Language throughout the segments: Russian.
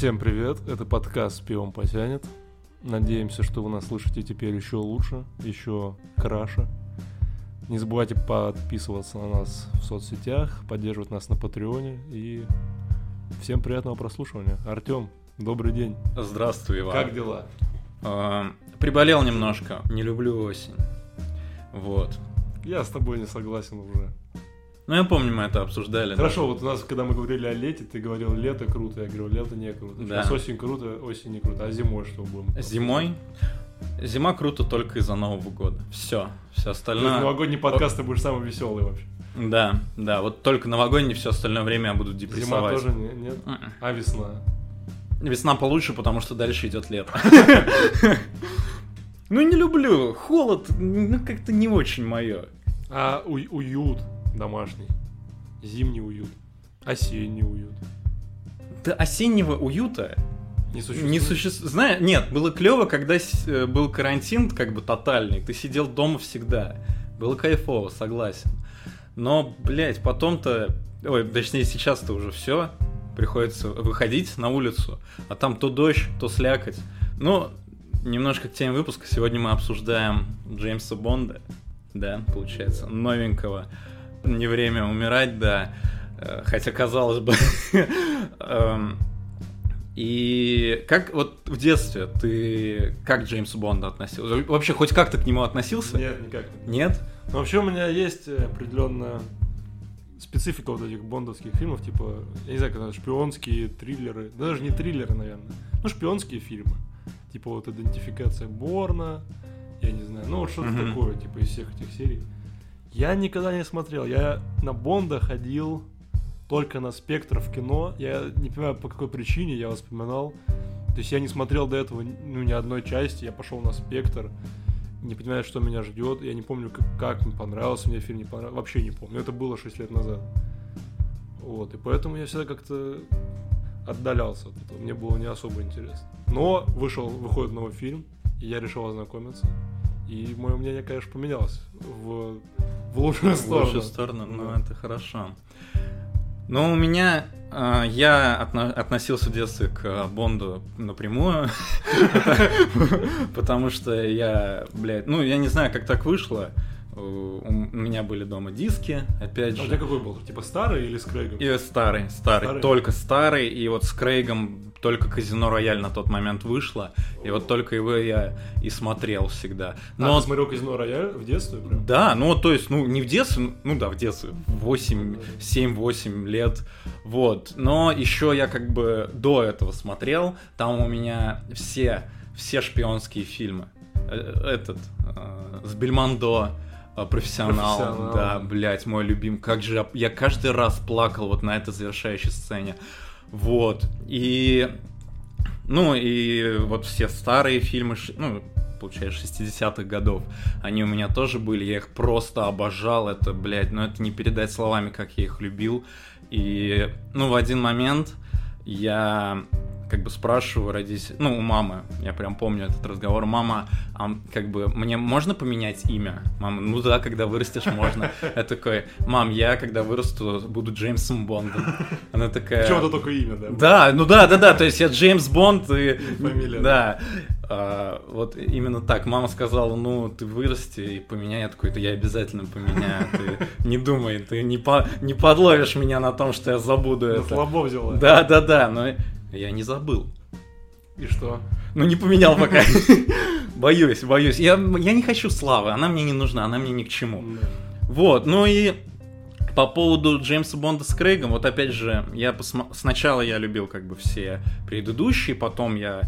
Всем привет, это подкаст «Пивом потянет». Надеемся, что вы нас слышите теперь еще лучше, еще краше. Не забывайте подписываться на нас в соцсетях, поддерживать нас на Патреоне и всем приятного прослушивания. Артем, добрый день. Здравствуй, Иван. Как дела? А, приболел немножко, не люблю осень. Вот. Я с тобой не согласен уже. Ну, я помню, мы это обсуждали. Хорошо, вот у нас, когда мы говорили о лете, ты говорил, лето круто, я говорю, лето не круто. Да. Сейчас осень круто, осень не круто. А зимой что будем? да. Зимой? Зима круто только из-за Нового года. Все. Все То есть остальное... новогодний подкаст ты будешь самый веселый вообще. Да, да. Вот только новогодний, все остальное время я буду Зима депрессовать. тоже не- нет? М-м. А весна? Весна получше, потому что дальше идет лето. Ну, не люблю. Холод, ну, как-то не очень мое. А уют домашний. Зимний уют. Осенний уют. Да осеннего уюта Не существует? Не существует. Знаешь, нет, было клево, когда э, был карантин как бы тотальный. Ты сидел дома всегда. Было кайфово, согласен. Но, блядь, потом-то... Ой, точнее, сейчас-то уже все. Приходится выходить на улицу, а там то дождь, то слякоть. Ну, немножко к теме выпуска. Сегодня мы обсуждаем Джеймса Бонда. Да, получается, новенького. Не время умирать, да. Э, Хотя, казалось бы... эм, и как вот в детстве ты как к Джеймсу Бонду относился? Вообще хоть как-то к нему относился? Нет, никак. Нет? Но вообще у меня есть определенная специфика вот этих бондовских фильмов, типа, я не знаю, как это, шпионские триллеры, да даже не триллеры, наверное, ну, шпионские фильмы, типа вот идентификация Борна, я не знаю, ну, вот что-то Мгм. такое, типа, из всех этих серий. Я никогда не смотрел, я на Бонда ходил только на Спектр в кино, я не понимаю, по какой причине я воспоминал, то есть я не смотрел до этого ну, ни одной части, я пошел на Спектр, не понимаю, что меня ждет. Я не помню, как, как мне понравился мне фильм, не понравился. Вообще не помню. Это было 6 лет назад. Вот. И поэтому я всегда как-то отдалялся от этого. Мне было не особо интересно. Но вышел, выходит новый фильм, и я решил ознакомиться. И мое мнение, конечно, поменялось в, в лучшую В сторону. лучшую сторону, ну Да. это хорошо. Но у меня э, я отно- относился в детстве к э, Бонду напрямую, потому что я, блядь, ну я не знаю, как так вышло. Э, У меня были дома диски, опять А у тебя же. какой был? Типа старый или с Крейгом? И старый, старый, Старый? только старый, и вот с Крейгом только Казино Рояль на тот момент вышло, и вот только его я и смотрел всегда. Но Но а, ты смотрел Казино Рояль в детстве прям? да, ну то есть, ну не в детстве, ну да, в детстве, 8, 7-8 лет, вот. Но еще я как бы до этого смотрел, там у меня все, все шпионские фильмы. Э, Этот, э, с Бельмондо, профессионал, Профессионал. да, блять, мой любим. Как же я, я каждый раз плакал вот на этой завершающей сцене. Вот. И ну и вот все старые фильмы, ну, получается, 60-х годов, они у меня тоже были, я их просто обожал, это, блядь, ну это не передать словами, как я их любил. И, ну, в один момент я как бы спрашиваю родителей, ну, у мамы, я прям помню этот разговор, мама, а как бы мне можно поменять имя? Мама, ну да, когда вырастешь, можно. Я такой, мам, я когда вырасту, буду Джеймсом Бондом. Она такая... Почему это только имя, да? Да, ну да, да, да, то есть я Джеймс Бонд и... фамилия, Да. А, вот именно так. Мама сказала, ну, ты вырасти и поменяй. Я такой, да я обязательно поменяю. Ты не думай, ты не, по- не подловишь меня на том, что я забуду На это. слабо взяла. Да, да, да, но я не забыл. И что? Ну, не поменял пока. Боюсь, боюсь. Я, я не хочу славы, она мне не нужна, она мне ни к чему. Вот, ну и по поводу Джеймса Бонда с Крейгом, вот опять же, я посма- сначала я любил как бы все предыдущие, потом я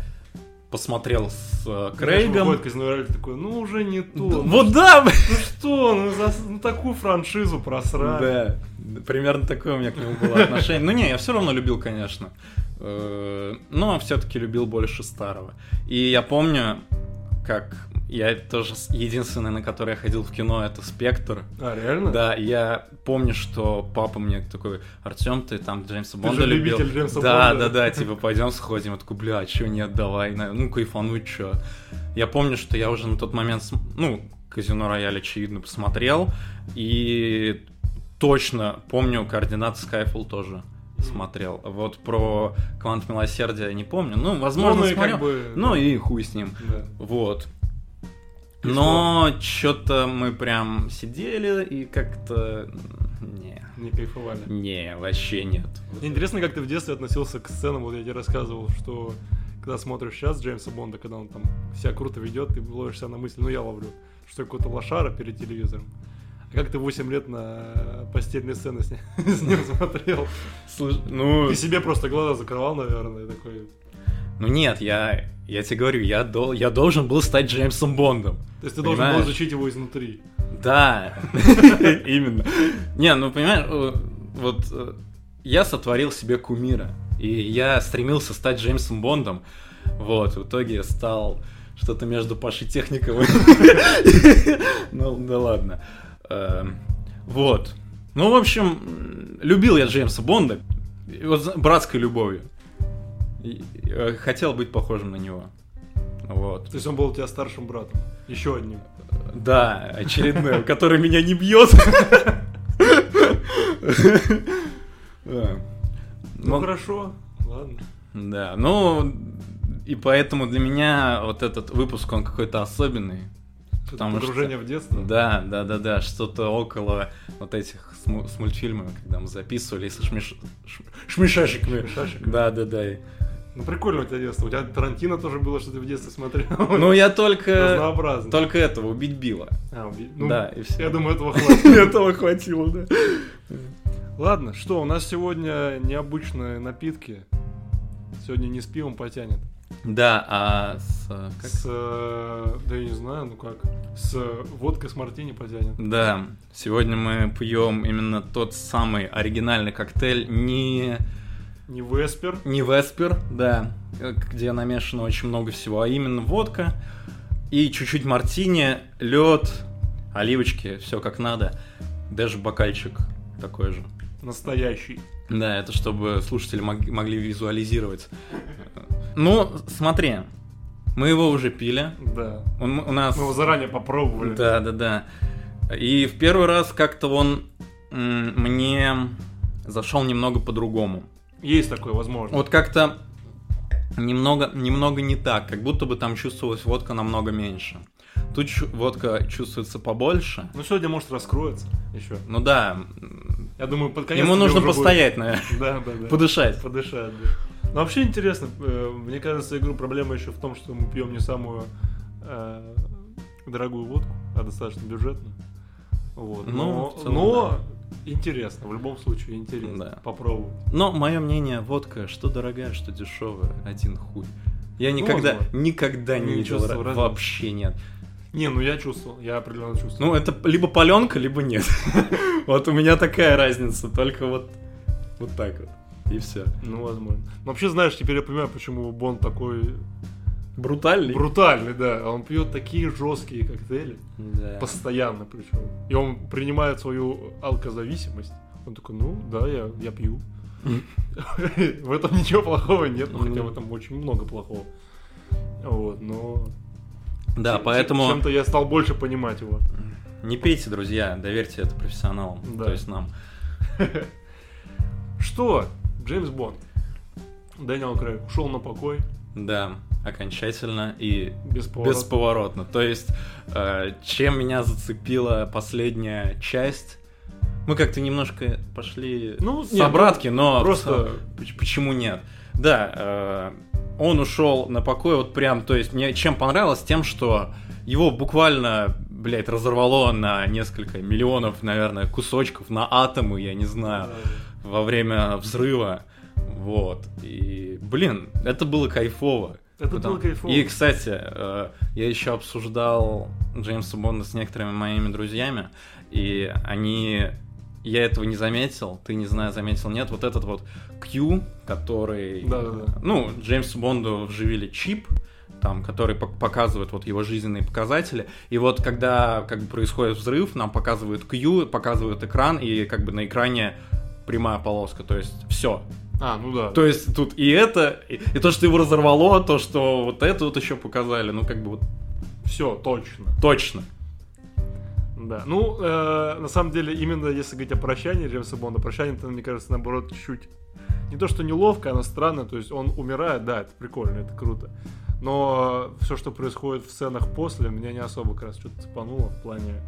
посмотрел с э, Крейгом. выходит Казино Рояль, ты такой, ну уже не то. Да, ну, Вот да, Ну что, ну, за, ну такую франшизу просрали. да, примерно такое у меня к нему было отношение. Ну не, я все равно любил, конечно, Э, но все-таки любил больше старого. И я помню, как я тоже единственный, на который я ходил в кино, это Спектр. А, реально? Да, я помню, что папа мне такой, Артем, ты там Джеймса Бонда же любил. любитель Джеймса да, Бонда. да, да, типа пойдем сходим. Я такой, бля, а чё нет, давай, ну кайфануть, чё. Я помню, что я уже на тот момент, ну, Казино Рояль, очевидно, посмотрел, и точно помню координаты Skyfall тоже. Смотрел. Вот про Квант Милосердия не помню. Ну, возможно, Ну, смотрел. как бы... Ну и хуй с ним. Да. Вот. И Но что-то мы прям сидели и как-то... Не, Не кайфовали. не, вообще нет. Мне интересно, как ты в детстве относился к сценам, вот я тебе рассказывал, что когда смотришь сейчас Джеймса Бонда, когда он там себя круто ведет, ты ловишься на мысль, ну я ловлю, что какой-то лошара перед телевизором. Как ты 8 лет на постельные сцены с ним, с ним смотрел? Слушай, ну... Ты себе просто глаза закрывал, наверное, такой. Ну нет, я, я тебе говорю, я, дол- я должен был стать Джеймсом Бондом. То есть ты должен был Понимаешь? изучить его изнутри. Да, именно. Не, ну понимаешь, э, вот э, я сотворил себе кумира, и я стремился стать Джеймсом Бондом. Вот, в итоге стал что-то между Пашей Техниковым. Ну, да ладно. Эм, Вот. Ну, в общем, любил я Джеймса Бонда. Вот братской любовью. Э, Хотел быть похожим на него. Вот. То есть он был у тебя старшим братом. Еще одним. Да, очередной, который меня не бьет. Ну, хорошо, ладно. Да, ну и поэтому для меня вот этот выпуск, он какой-то особенный. Потому что- Погружение в детство. Да, да, да, да, что-то около вот этих с, му- с мультфильмами, когда мы записывали со шмеш... ш- шмешашиками. Шмешашиками. Да, да, да. Ну прикольно у тебя детство. У тебя Тарантино тоже было, что ты в детстве смотрел. Ну я только... Разнообразно. Только этого, убить Билла. А, уби- ну, Да, и все. Я думаю, этого хватит. Этого хватило, да. Ладно, что, у нас сегодня необычные напитки. Сегодня не с пивом потянет. Да, а с... Как? С, да я не знаю, ну как, с водкой с мартини потянет. Да, сегодня мы пьем именно тот самый оригинальный коктейль, не, Не Веспер. не Веспер, да, где намешано очень много всего, а именно водка и чуть-чуть мартини, лед, оливочки, все как надо, даже бокальчик такой же. Настоящий. Да, это чтобы слушатели мог- могли визуализировать. Ну, смотри, мы его уже пили, Да. он, у нас... Мы его заранее попробовали. Да, да, да. И в первый раз как-то он мне зашел немного по-другому. Есть такое, возможно. Вот как-то немного, немного не так, как будто бы там чувствовалась водка намного меньше. Тут водка чувствуется побольше. Ну сегодня, может, раскроется еще. Ну да, Я думаю, под конец ему нужно уже будет- постоять, наверное, Да, да, да. подышать. Подышать, да. Но вообще интересно, э, мне кажется, игру проблема еще в том, что мы пьем не самую э, дорогую водку, а достаточно бюджетную. Вот. Ну, Но, в целом, но интересно, в любом случае интересно Да. попробовать. Но мое мнение, водка, что дорогая, что дешевая, один хуй. Я никогда, возможно. никогда не Не видел, вообще нет. Не, ну я чувствовал, я определенно чувствовал. Ну, это либо паленка, либо нет. Вот у меня такая разница, только вот вот так вот. И все. Ну, возможно. Но вообще, знаешь, теперь я понимаю, почему Бон такой Брутальный? брутальный, да. Он пьет такие жесткие коктейли, Да. постоянно причем. И он принимает свою алкозависимость. Он такой, ну, да, я, я пью. В этом ничего плохого нет, ну хотя в этом очень много плохого. Вот, но... Да, поэтому Чем-то я стал больше понимать его. не пейте, друзья, доверьте это профессионалам, Да. то есть нам. Что? Джеймс Бонд. Дэниел Крейг ушел на покой Да, окончательно и бесповоротно. бесповоротно. То есть, э, чем меня зацепила последняя часть, мы как-то немножко пошли Ну, с нет, обратки, но просто- поч- почему нет? Да, э, он ушел на покой, вот прям, то есть мне чем понравилось, тем, что его буквально, блядь, разорвало на несколько миллионов, наверное, кусочков, на атомы, я не знаю, во время взрыва. Вот. И, блин, это было кайфово. Это было кайфово. И, кстати, э, я еще обсуждал Джеймса Бонда с некоторыми моими друзьями, и они... Я этого не заметил, ты, не знаю, заметил, нет, вот этот вот Q, который... Да-да-да. Ну, Джеймсу Бонду вживили чип, там, который пок- показывает вот его жизненные показатели. И вот когда как бы происходит взрыв, нам показывают Q, показывают экран, и как бы на экране прямая полоска, то есть все. А, ну да. То есть тут и это, и, и то, что его разорвало, то, что вот это вот еще показали, ну как бы вот Все, точно. точно. Да. Ну, э, на самом деле, именно если говорить о прощании Джеймса Бонда, прощание, то, мне кажется, наоборот, чуть-чуть не то, что неловко, она странная, то есть он умирает, да, это прикольно, это круто. Но все, что происходит в сценах после, меня не особо как раз что-то цепануло в плане...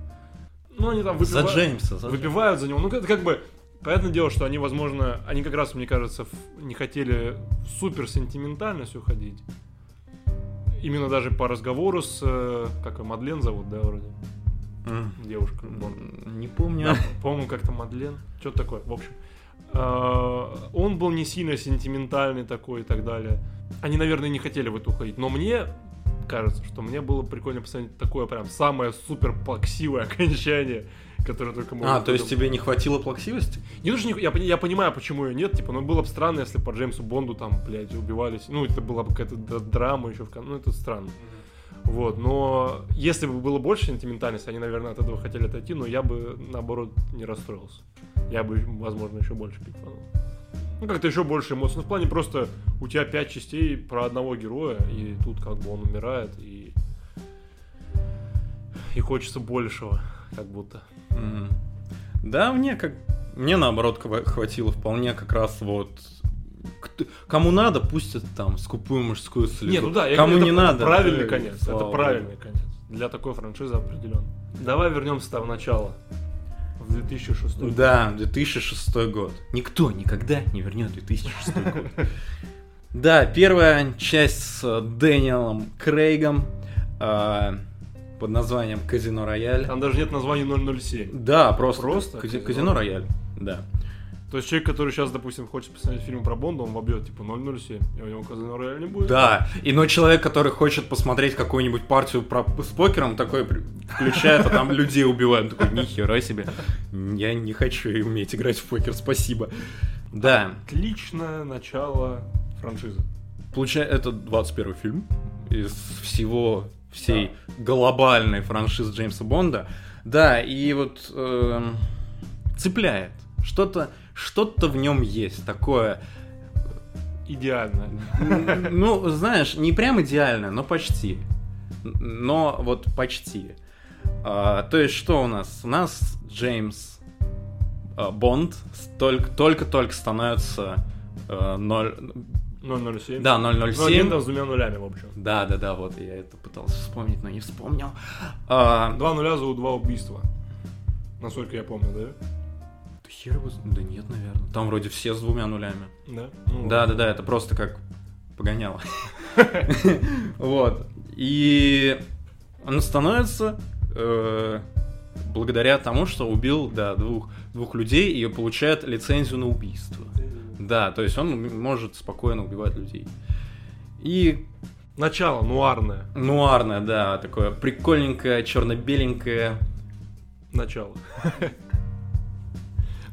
Ну, они там За выпивают, Джеймса. за выпивают за него. Ну, это как бы... Понятное дело, что они, возможно, они как раз, мне кажется, не хотели в супер сентиментальность уходить. Именно даже по разговору с... э, Как ее, Мадлен зовут, да, вроде? Девушка. Не помню. Да, по-моему, как-то Мадлен. Что-то такое. В общем. э, Он был не сильно сентиментальный такой и так далее. Они, наверное, не хотели в это уходить. Но мне кажется, что мне было прикольно посмотреть такое прям самое супер плаксивое окончание, которое только можно А, то есть тебе не хватило плаксивости? Не не- я, я понимаю, почему ее нет, типа, но было бы странно, если по Джеймсу Бонду там, блядь, убивались. Ну, это была бы какая-то драма еще в кон- Ну, это странно. Вот, но если бы было больше сентиментальности, они, наверное, от этого хотели отойти, но я бы, наоборот, не расстроился. Я бы, возможно, еще больше кайфанул. Ну, как-то еще больше эмоций. Ну, в плане просто у тебя пять частей про одного героя, и тут как бы он умирает, и... И хочется большего, как будто. Мгм. Да, мне как... Мне наоборот хва- хватило вполне как раз вот... Кто- Кому надо, пусть это там скупую мужскую слезу. Не, ну да, я Кому говорю, не это, надо. Это правильный да, конец. это богу. правильный конец. Для такой франшизы определенно. Давай вернемся в начало. В 2006 год. Да, 2006 год. Никто никогда не вернет 2006 год. Да, первая часть с э, Дэниелом Крейгом э, под названием Казино Рояль. Там даже нет названия 007. Да, просто. Просто Кази- Казино Казино Рояль. Да. То есть человек, который сейчас, допустим, хочет посмотреть фильм про Бонда, он вобьет типа 007, и у него казино рояль не будет. Да, и но человек, который хочет посмотреть какую-нибудь партию про- с покером, такой включает, а там людей убивают. Он такой, нихера себе, я не хочу уметь играть в покер, спасибо. Да, Отличное начало франшизы. получается, это 21 фильм из всего, всей глобальной франшизы Джеймса Бонда. Да, и вот эм, цепляет. Что-то что-то в нем есть такое Идеально. Ну, знаешь, не прям идеально, но почти. Но вот почти. А, то есть, что у нас? У нас Джеймс а, Бонд только-только становится а, ноль... 007. Да, Ну, один 007. там с двумя нулями, в общем. Да, да, да, вот я это пытался вспомнить, но не вспомнил. А, Два нуля зовут два убийства. Насколько я помню, да? Да хер его Да нет, наверное. Там вроде все с двумя нулями. Да? Ну, Да, да, да, это просто как погоняло. Вот. И он становится э, благодаря тому, что убил да, двух, двух людей и получает лицензию на убийство. Да, то есть он может спокойно убивать людей. И Начало нуарное. нуарное, да, такое прикольненькое, черно-беленькое. Начало.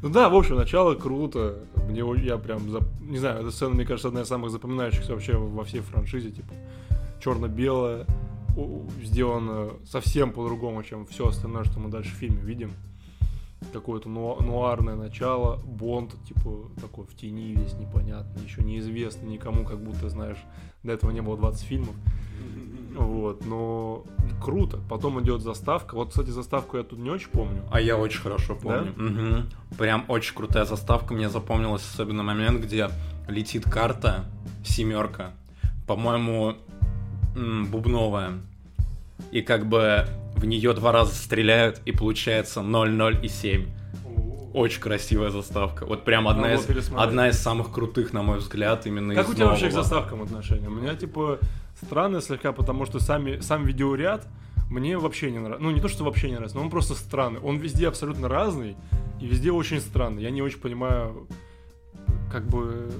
Ну да, в общем, начало круто. Мне я прям зап- не знаю, эта сцена, мне кажется, одна из самых запоминающихся вообще во всей франшизе, типа черно-белая, сделано совсем по-другому, чем все остальное, что мы дальше в фильме видим. Какое-то нуа- нуарное начало, Бонд, типа, такой в тени весь непонятный, еще неизвестный никому, как будто, знаешь, до этого не было 20 фильмов. Вот, но круто. Потом идет заставка. Вот, кстати, заставку я тут не очень помню. А я очень хорошо помню. Мгм. Прям очень крутая заставка. Мне запомнилась особенно момент, где летит карта семерка. По-моему, бубновая. И как бы в нее два раза стреляют, и получается 0-0 и 7. Очень красивая заставка. Вот прям одна из, одна из самых крутых, на мой взгляд, именно Как у тебя вообще к нового. заставкам отношения? У меня, типа, странно слегка, потому что сами, сам видеоряд мне вообще не нравится. Ну, не то, что вообще не нравится, но он просто странный. Он везде абсолютно разный и везде очень странный. Я не очень понимаю, как бы,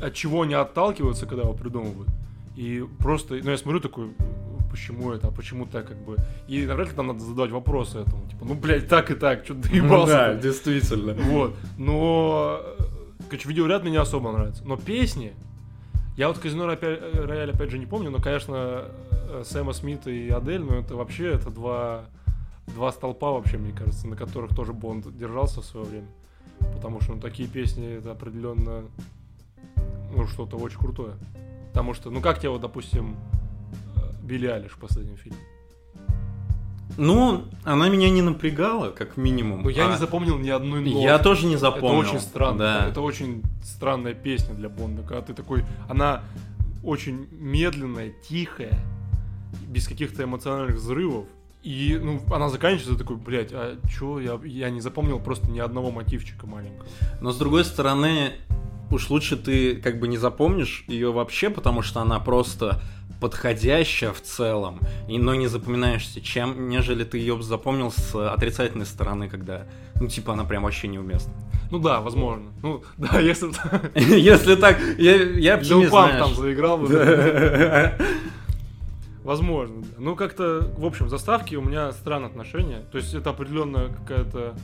от чего они отталкиваются, когда его придумывают. И просто, ну, я смотрю такой, почему это, а почему так, как бы. И навряд ли там надо задавать вопросы этому. Типа, ну, блядь, так и так, что Ну доебался. да, действительно. Вот. Но, короче, видеоряд мне не особо нравится. Но песни... Я вот Казино Рояль, Рояль опять же не помню, но, конечно, э, Сэма Смита и Адель, ну это вообще, это два, два столпа вообще, мне кажется, на которых тоже Бонд держался в свое время. Потому что, ну, такие песни, это определенно, ну, что-то очень крутое. Потому что, ну, как тебе, вот, допустим, э, Билли Алиш в последнем фильме? Ну, она меня не напрягала, как минимум. Но я а не запомнил ни одной ноты. Я тоже не запомнил. Это очень странно. Да. Это очень странная песня для Бонда, когда ты такой... Она очень медленная, тихая, без каких-то эмоциональных взрывов. И, ну, она заканчивается такой, блядь, а чё, я, я не запомнил просто ни одного мотивчика маленького. Но с другой стороны, уж лучше ты как бы не запомнишь ее вообще, потому что она просто подходящая в целом, и, но не запоминаешься, чем, нежели ты ее запомнил с отрицательной стороны, когда, ну, типа, она прям вообще неуместна. Ну да, возможно. Ну, да, если Если так, я, оптимист, там заиграл. Возможно, да. Ну, как-то, в общем, заставки у меня странные отношения. То есть это определенная какая-то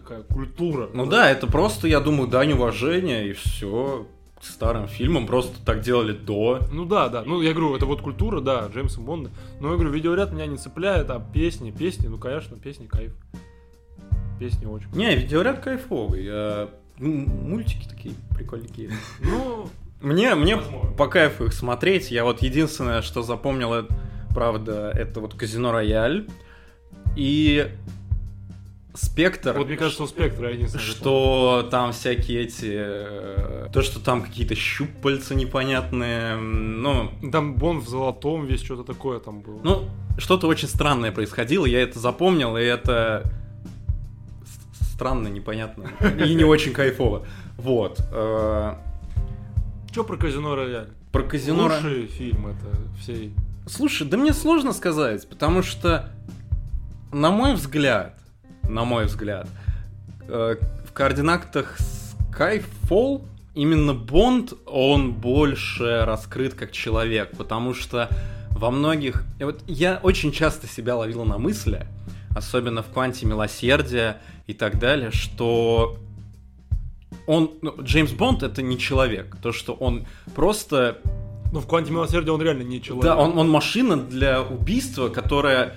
такая культура. Ну да, это просто, я думаю, дань уважения, и все. К старым фильмам просто так делали до. Ну да, да. Ну, я говорю, это вот культура, да, Джеймса Бонда. Но я говорю, видеоряд меня не цепляет, а песни, песни, ну, конечно, песни кайф. Песни очень. Не, видеоряд кайфовый. а, ну, мультики такие прикольненькие. Ну, Мне, мне Возможно. по кайфу их смотреть. Я вот единственное, что запомнил, это, правда, это вот Казино Рояль. И Спектр. вот мне кажется, у Спектра я не знаю. что там всякие эти... э, То, что там какие-то щупальца непонятные. Ну, Там Бонд в золотом весь, что-то такое там было. ну, что-то очень странное происходило. Я это запомнил, и это странно, непонятно. И не очень кайфово. Вот. э, Что про Казино Рояль? Про казино... Лучший фильм это всей. Слушай, да мне сложно сказать, потому что, на мой взгляд, на мой взгляд, э, в координатах Skyfall именно Бонд, он больше раскрыт как человек, потому что во многих... Вот я очень часто себя ловила на мысли, особенно в «Кванте милосердия» и так далее, что он, ну, Джеймс Бонд это не человек, то, что он просто Ну, в Кванте Милосердия он реально не человек. да, он, он машина для убийства, которая...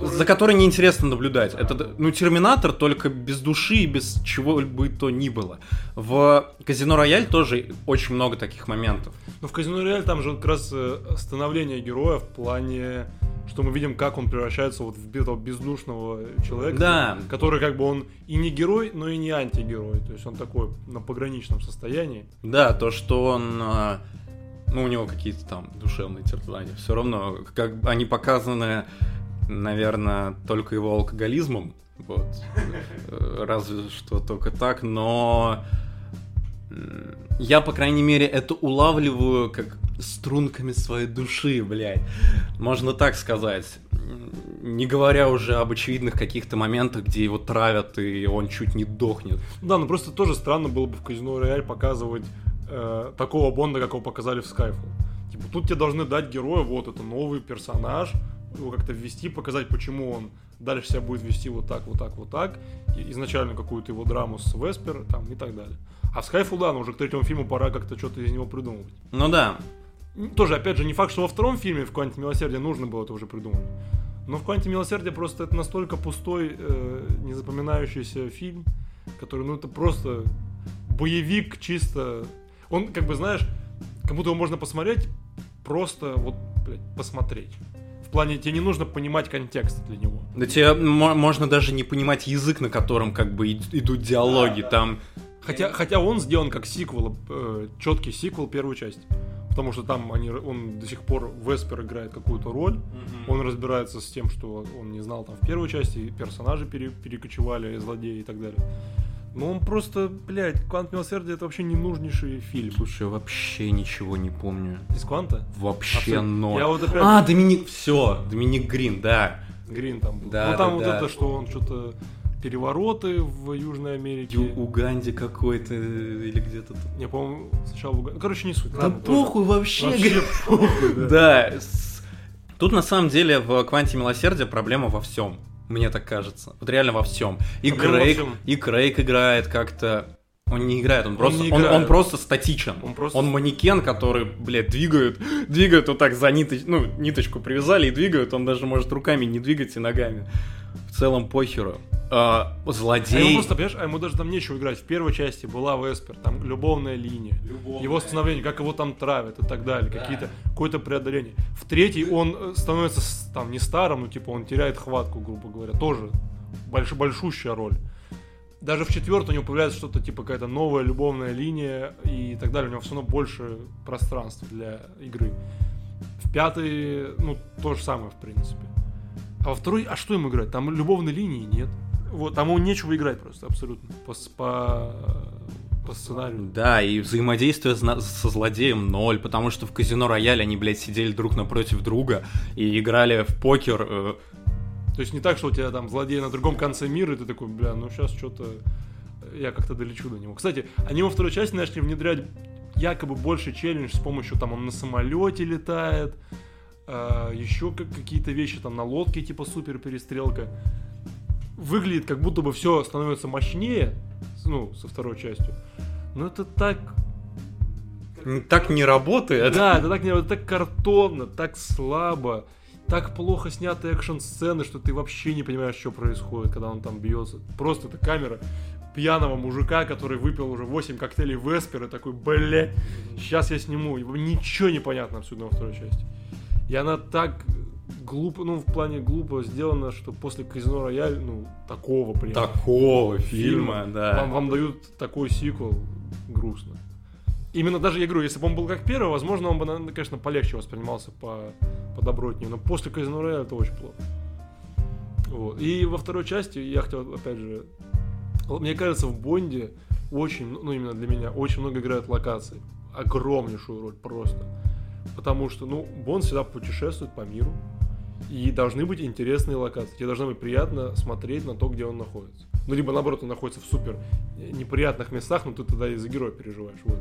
За которой неинтересно наблюдать. Это, ну, Терминатор только без души и без чего бы то ни было. В Казино Рояль тоже очень много таких моментов. Но в Казино Рояль там же как раз э, становление героя в плане, что мы видим, как он превращается вот в этого бездушного человека. Да. Который как бы он и не герой, но и не антигерой. То есть он такой на пограничном состоянии. Да, то, что он... а, Ну, у него какие-то там душевные терзания. Все равно, как они показаны, наверное, только его алкоголизмом. Вот. Э, Разве что только так, но... Я, по крайней мере, это улавливаю как струнками своей души, блядь. Можно так сказать. Не говоря уже об очевидных каких-то моментах, где его травят, и он чуть не дохнет. Да, ну просто тоже странно было бы в Казино Рояль показывать э, такого Бонда, как его показали в Skyfall. Типа, тут тебе должны дать героя, вот это новый персонаж, его как-то ввести, показать, почему он дальше себя будет вести вот так, вот так, вот так, изначально какую-то его драму с Веспер там и так далее. А в Skyfall, да, ну уже к третьему фильму пора как-то что-то из него придумывать. Ну да, Тоже, опять же, не факт, что во втором фильме в «Кванте милосердия» нужно было это уже придумать. Но в «Кванте милосердия» просто это настолько пустой, э, незапоминающийся фильм, который, ну, это просто боевик чисто... Он, как бы, знаешь, как будто его можно посмотреть, просто вот, блядь, посмотреть. В плане, тебе не нужно понимать контекст для него. Да тебе мо- можно даже не понимать язык, на котором как бы ид- идут диалоги. Там Хотя, хотя он сделан как сиквел, э, четкий сиквел первой части. Потому что там они, он до сих пор, Веспер играет какую-то роль, Он разбирается с тем, что он не знал там в первой части, персонажи пере- перекочевали, злодеи и так далее. Но он просто, блядь, Квант Милосердия это вообще ненужнейший фильм. Слушай, я вообще ничего не помню. Из Кванта? Вообще Абсолютно. ноль. Я вот опять... А, Доминик, все, Доминик Грин, да. Грин там был. Да, ну там да, вот да. это, что он что-то перевороты в Южной Америке. Ю- Уганде какой-то или где-то. Я, по-моему, сначала... в Уга- Короче, не суть. Да ладно, тоже. похуй вообще. Вообще похуй, да. Да. Тут на самом деле в Кванте Милосердия проблема во всем. Мне так кажется. Вот реально во всем. И во Крейг, всем. и Крейг играет как-то. Он не играет, он просто, не он, играет. он просто статичен. Он просто- Он манекен, который, блядь, двигают, двигают вот так за ниточ... ну, ниточку привязали и двигают, он даже может руками не двигать и ногами. В целом похеру. А, А ему злодей... просто, понимаешь, а ему даже там нечего играть. В первой части была Веспер, там любовная линия. Его становление, как его там травят и так далее, какие-то, какое-то преодоление. В третьей он э, становится там не старым, ну типа он теряет хватку, грубо говоря, тоже больш, большущая роль. Даже в четвертой у него появляется что-то типа какая-то новая любовная линия и так далее. У него все равно больше пространства для игры. В пятой, ну, то же самое, в принципе. А во второй, а что ему играть? Там любовной линии нет. Вот, там ему нечего играть просто, абсолютно. По, по, по сценарию. Да, и взаимодействие со злодеем ноль, потому что в казино Рояль они, блядь, сидели друг напротив друга и играли в покер. э, То есть не так, что у тебя там злодей на другом конце мира, и ты такой, бля, ну сейчас что-то я как-то долечу до него. Кстати, они во второй части начали внедрять якобы больше челлендж с помощью там он на самолете летает, а, еще как какие-то вещи там на лодке типа супер перестрелка. Выглядит как будто бы все становится мощнее, ну, со второй частью. Но это так Так не работает. да, это так, не- это так картонно, так слабо, так плохо сняты экшн-сцены, что ты вообще не понимаешь, что происходит, когда он там бьется. Просто это камера пьяного мужика, который выпил уже 8 коктейлей Веспер, и такой, блядь, сейчас я сниму. Ничего не понятно абсолютно во второй части. И она так глупо, ну, в плане глупо сделана, что после Казино Рояль, ну, такого прям Такого фильма, да. вам, вам дают такой сиквел, грустно. Именно даже я говорю, если бы он был как первый, возможно, он бы, наверное, конечно, полегче воспринимался по, по добротнее, но после Казино Рояль это очень плохо. Вот. И во второй части я хотел, опять же, мне кажется, в Бонде очень, ну именно для меня, очень много играют локаций. Огромнейшую роль просто. Потому что, ну, Бонд всегда путешествует по миру. И должны быть интересные локации. Тебе должно быть приятно смотреть на то, где он находится. Ну, либо наоборот, он находится в супер неприятных местах, но ты тогда и за героя переживаешь. Вот.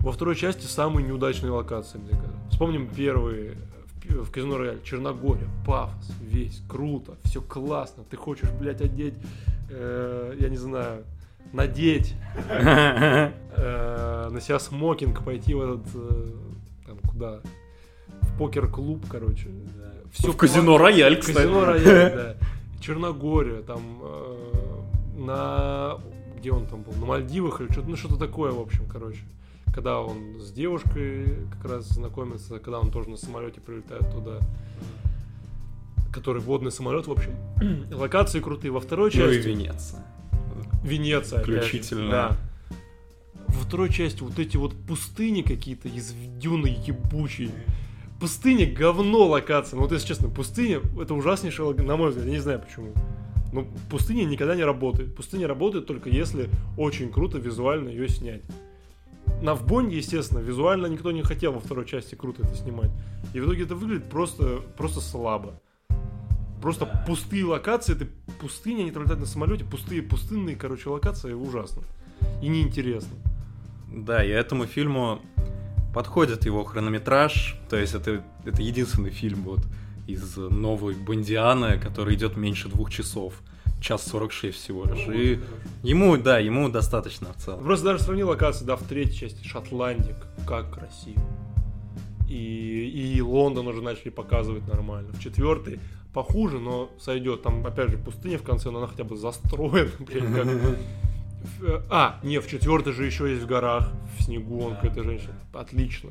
Во второй части самые неудачные локации, мне кажется. Вспомним первые в, пи- в Казино Рояль. Черногория, пафос, весь, круто, все классно. Ты хочешь, блядь, одеть, э, я не знаю, надеть э, на себя смокинг, пойти в этот, э, куда, в покер-клуб, короче. Все В казино Рояль, кстати. Казино Рояль, да. Черногория, там, э, на... Где он там был? На Мальдивах или что-то, ну что-то такое, в общем, короче. Когда он с девушкой как раз знакомится, когда он тоже на самолете прилетает туда. Который водный самолет, в общем. Локации крутые. Во второй Ну и части... Венеция. Венеция. Включительно. Да. Во второй части вот эти вот пустыни какие-то из дюны ебучие. Пустыня говно локация. Ну вот если честно, пустыня это ужаснейшая, на мой взгляд, я не знаю почему. Но пустыня никогда не работает. Пустыня работает только если очень круто визуально ее снять. На в Бонде, естественно, визуально никто не хотел во второй части круто это снимать. И в итоге это выглядит просто, просто слабо. Просто пустые локации, это пустыня, они там летают на самолете, пустые, пустынные, короче, локации, ужасно. И неинтересно. Да, и этому фильму подходит его хронометраж. То есть это, это единственный фильм вот из новой Бондианы, который идет меньше двух часов. Час 46 всего лишь. И ему, да, ему достаточно в целом. Просто даже сравни локации, да, в третьей части, Шотландия, как красиво. И, и Лондон уже начали показывать нормально. В четвертой похуже, но сойдет. Там, опять же, пустыня в конце, но она хотя бы застроена, блядь, как... Э, А, не, в четвертой же еще есть в горах, в снегу он какая-то женщина. Отлично.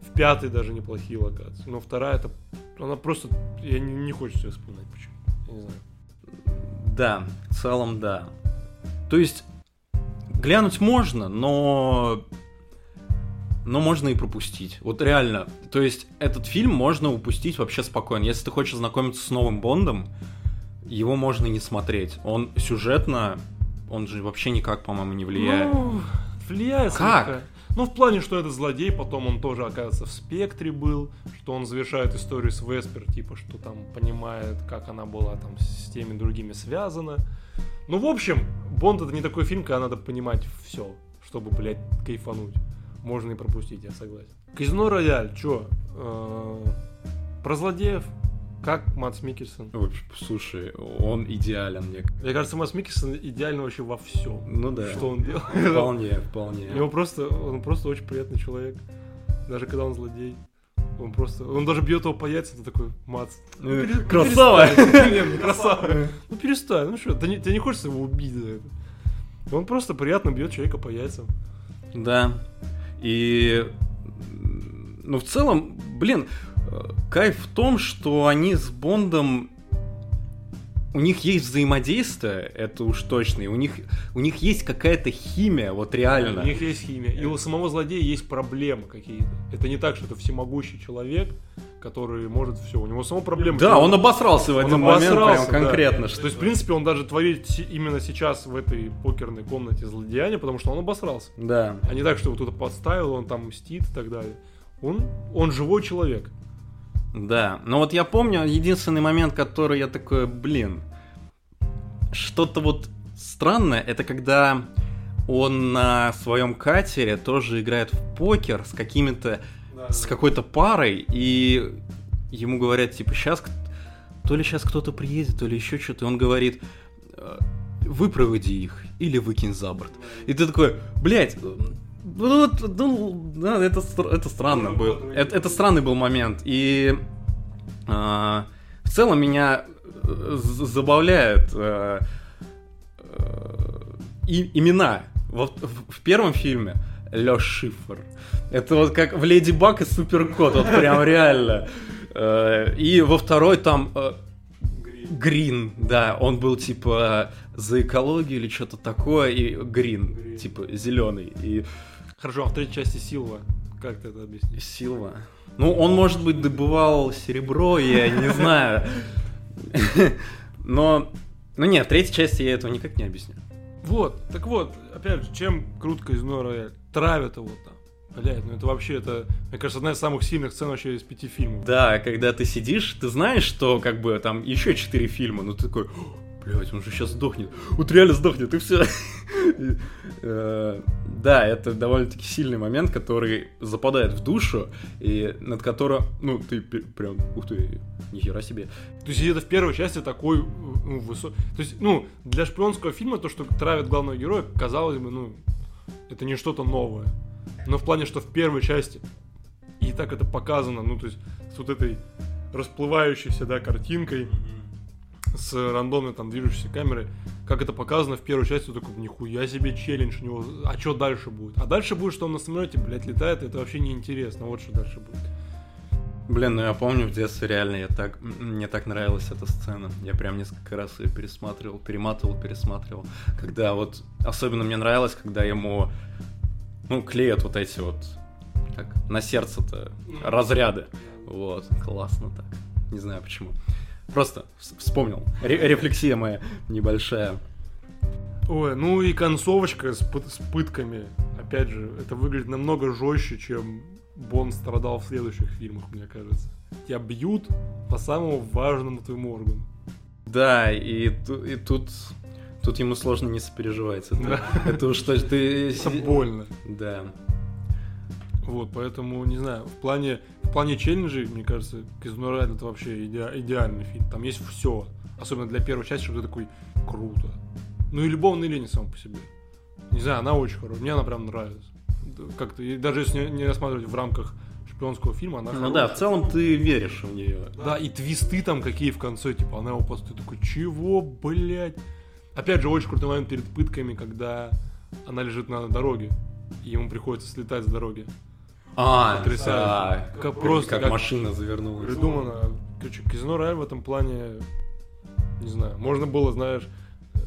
В пятой даже неплохие локации. Но вторая, это... Она просто... Я не, не хочется ее вспоминать почему. Я не знаю. Да, в целом да. То есть глянуть можно, но но можно и пропустить. Вот реально. То есть этот фильм можно упустить вообще спокойно. Если ты хочешь знакомиться с новым Бондом, его можно не смотреть. Он сюжетно, он же вообще никак, по-моему, не влияет. Ну, влияет Как? слегка. Ну, в плане, что это злодей, потом он тоже, оказывается, в спектре был, что он завершает историю с Веспер, типа, что там понимает, как она была там с теми другими связана. Ну, в общем, Бонд это не такой фильм, когда надо понимать все, чтобы, блядь, кайфануть. Можно и пропустить, я согласен. Казино Рояль, чё? Э, Про злодеев? Как Матс Микельсон? Вообще, Слушай, он идеален мне. Мне кажется, Матс Микельсон идеально вообще во всем, Ну да. что он делает. Вполне, вполне. У него просто, он просто очень приятный человек. Даже когда он злодей. Он просто, он даже бьет его по яйцам, ты такой, мац. Ну, Э, пере- ну, красава. перестань. Не, ну, красава. Ну перестань, ну что, тебе не хочется его убить за это. Он просто приятно бьет человека по яйцам. Да. И, ну, в целом, блин, э, кайф в том, что они с Бондом у них есть взаимодействие, это уж точно, и у них, у них есть какая-то химия, вот реально. У них есть химия. И у самого злодея есть проблемы какие-то. Это не так, что это всемогущий человек, который может все. У него само проблемы. Да, он обосрался в один момент, прям обосрался, да. конкретно. То есть, в принципе, он даже творит именно сейчас в этой покерной комнате злодеяния, потому что он обосрался. Да. А не так, что его кто-то подставил, он там мстит и так далее. Он, он живой человек. Да, но вот я помню единственный момент, который я такой, блин, что-то вот странное, это когда он на своем катере тоже играет в покер с какими-то, с какой-то парой, и ему говорят, типа, сейчас, то ли сейчас кто-то приедет, то ли еще что-то, и он говорит, «Э, выпроводи их или выкинь за борт. И ты такой, блядь, ну, ну, да, это, это странно был. Это, это странный был момент. И а, в целом меня э, з- забавляют э, э, и- имена. Вот в, первом фильме Лёш Шифр. Это вот как в Леди Баг и Суперкот, вот прям реально. Э, И во второй там э, Грин, да, он был типа за экологию или что-то такое, и Грин, типа зеленый. И Хорошо, а в третьей части Силва. Как ты это объяснишь? Силва. Ну, он, может быть, добывал серебро, я не знаю. Но, ну нет, в третьей части я этого никак не объясню. Вот, так вот, опять же, чем крут казино рояль? Травят его там. Блять, ну это вообще, это, мне кажется, одна из самых сильных сцен вообще из пяти фильмов. Да, когда ты сидишь, ты знаешь, что как бы там еще четыре фильма, ну ты такой, блять, он же сейчас сдохнет. Вот реально сдохнет, и все. Да, это довольно-таки сильный момент, который западает в душу, и над которым, ну, ты прям, ух ты, нихера себе. То есть это в первой части такой ну, высокий... То есть, ну, для шпионского фильма то, что травят главного героя, казалось бы, ну, это не что-то новое. Но в плане, что в первой части и так это показано, ну, то есть с вот этой расплывающейся, да, картинкой, с рандомной там движущейся камерой, как это показано в первой части, такой, нихуя себе челлендж у него, а что дальше будет? А дальше будет, что он на самолете, блядь, летает, это вообще неинтересно, вот что дальше будет. Блин, ну я помню в детстве реально, я так, мне так нравилась эта сцена. Я прям несколько раз ее пересматривал, перематывал, пересматривал. Когда вот, особенно мне нравилось, когда ему, ну, клеят вот эти вот, как, на сердце-то разряды. Вот, классно так. Не знаю почему. Просто вс- вспомнил. Ре- рефлексия моя небольшая. Ой, ну и концовочка с, пыт- с пытками. Опять же, это выглядит намного жестче, чем Бон страдал в следующих фильмах, мне кажется. Тебя бьют по самому важному твоему органу. Да, и, и тут, тут ему сложно не сопереживать. Это, Да. это уж то, что ты... Это больно. Да. Вот, поэтому, не знаю, в плане, в плане челленджей, мне кажется, Казино Рояль это вообще иде- идеальный фильм. Там есть все. Особенно для первой части, чтобы ты такой, круто. Ну и любовная линия сама по себе. Не знаю, она очень хорошая. Мне она прям нравится. Да, Как-то, и даже если не, не рассматривать в рамках шпионского фильма, она Ну хорошая. да, в целом ты веришь в нее. Да, и твисты там какие в конце, типа, она его просто такой, чего, блядь? Опять же, очень крутой момент перед пытками, когда она лежит на дороге, и ему приходится слетать с дороги. А, Потрясающе. да. Как просто, как, как машина завернулась. Придумано. Короче, Казино Рояль в этом плане, не знаю, можно было, знаешь, э,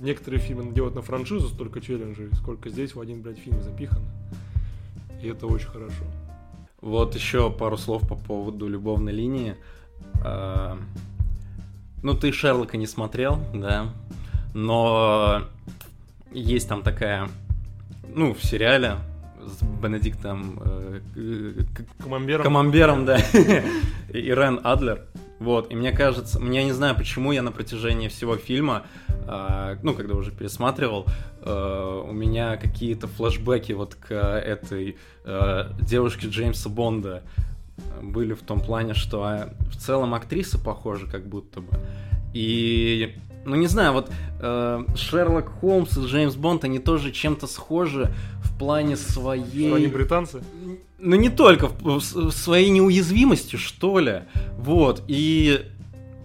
некоторые фильмы делать на франшизу столько челленджей, сколько здесь в один, блядь, фильм запихано. И это очень хорошо. Вот еще пару слов по поводу любовной линии. А, Ну, ты Шерлока не смотрел, да, но есть там такая, ну, в сериале с Бенедиктом э, Камамбером. Камамбером, да, Ирен Адлер. Вот, и мне кажется, я не знаю, почему я на протяжении всего фильма, а, ну, когда уже пересматривал, э, у меня какие-то флешбеки вот к этой э, девушке Джеймса Бонда были в том плане, что а, в целом актриса похожа как будто бы. И ну не знаю, вот э, Шерлок Холмс и Джеймс Бонд, они тоже чем-то схожи в плане своей... Что они британцы? Ну не только, в, в- своей неуязвимости, что ли. Вот, и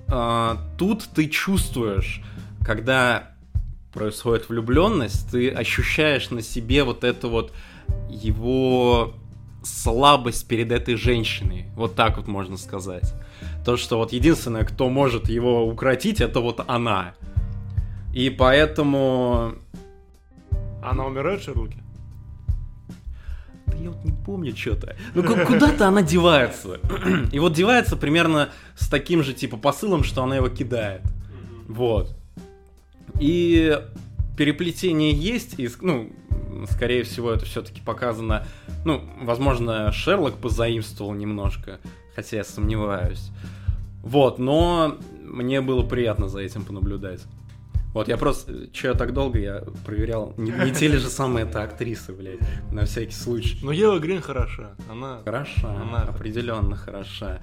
а, тут ты чувствуешь, когда происходит влюбленность, ты ощущаешь на себе вот эту вот его слабость перед этой женщиной. Вот так вот можно сказать. То, что вот единственное, кто может его укротить, это вот она. И поэтому... Она умирает в Шерлоке? Да я вот не помню что-то. Ну ку- куда-то она девается. И вот девается примерно с таким же типа посылом, что она его кидает. Вот. И переплетение есть, и, ну, скорее всего, это все-таки показано, ну, возможно, Шерлок позаимствовал немножко, хотя я сомневаюсь. Вот, но мне было приятно за этим понаблюдать. Вот, я просто, че я так долго, я проверял, не, не те ли же самые это актрисы, блядь, на всякий случай. Но Ева Грин хороша. Она... Хороша, Она- определенно хороша.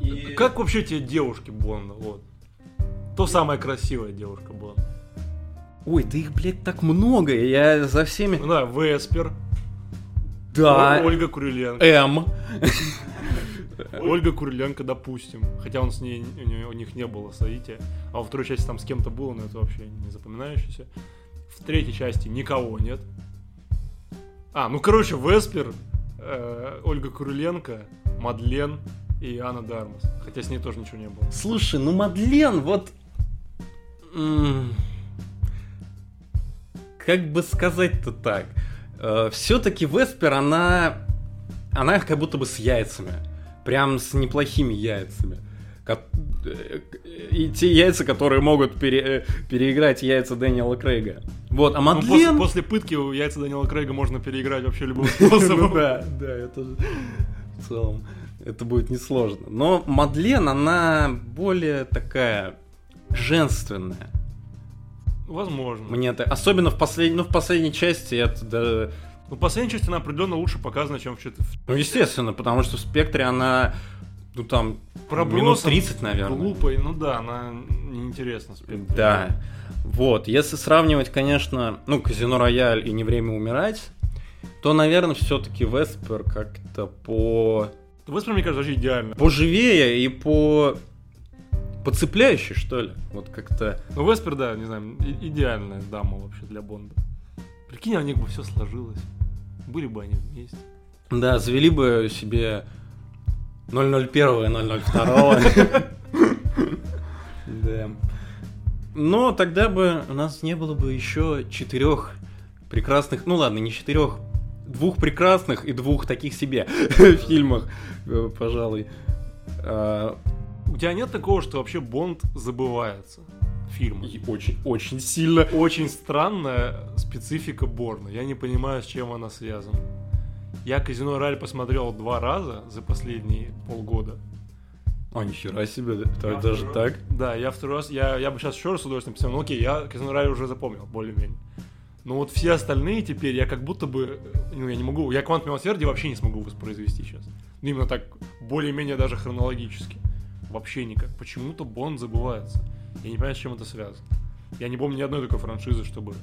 И- Как вообще тебе девушки Бонда? Вот. То самая красивая девушка Бонда. Ой, да их, блядь, так много, я за всеми... Ну да, Веспер, Да, Ольга Куриленко. М. Ольга Куриленко, допустим. Хотя он с ней, у, нее- у них не было соития. А во второй части там с кем-то было, но это вообще не запоминающееся. В третьей части никого нет. А, ну короче, Веспер, э, Ольга Куриленко, Мадлен и Анна Дармас. Хотя с ней тоже ничего не было. Слушай, ну Мадлен, вот... м, Как бы сказать-то так? Все-таки Веспер, она... Она как будто бы с яйцами. Прям с неплохими яйцами. Ко- э, И те яйца, которые могут пере- э, переиграть яйца Дэниела Крейга. Вот, а Ну, после, Мадлен... после пытки у яйца Данила Крейга можно переиграть вообще любым Ну способом. да, да, это же в целом это будет несложно. Но Мадлен, она более такая женственная. Возможно. Мне это, особенно в последней, ну в последней части это, да, Ну, в последней части она определенно лучше показана, чем в ну естественно, потому что в Спектре она, ну там, минут Пробросом, 30, наверное. глупой. Ну да, она неинтересна. Да. Вот, если сравнивать, конечно, ну, Казино Рояль и Не время умирать, то, наверное, все-таки Веспер как-то по Веспер, мне кажется, вообще идеально. поживее и по поцепляющий, что ли. Вот как-то. Ну, Веспер, да, не знаю, идеальная дама вообще для Бонда. Прикинь, у них бы все сложилось. Были бы они вместе. Да, завели бы себе 001 и 002. Да. Но тогда бы у нас не было бы еще четырех прекрасных, ну ладно, не четырех, двух прекрасных и двух таких себе фильмах, э, пожалуй. У тебя нет такого, что вообще Бонд забывается? Фильмы. И очень, очень сильно. Очень странная специфика Борна. Я не понимаю, с чем она связана. Я Казино Рояль посмотрел два раза за последние полгода. А, нихера себе, да, так- даже так? Да, я второй раз, я, я бы сейчас еще раз с удовольствием посмотрел. Ну окей, я Казино Рояль уже запомнил, более-менее. Но вот все остальные теперь я как будто бы, ну я не могу, я Квант Милосердия вообще не смогу воспроизвести сейчас. Ну именно так, более-менее даже хронологически. Вообще никак. Почему-то Бонд забывается. Я не понимаю, с чем это связано. Я не помню ни одной такой франшизы, чтобы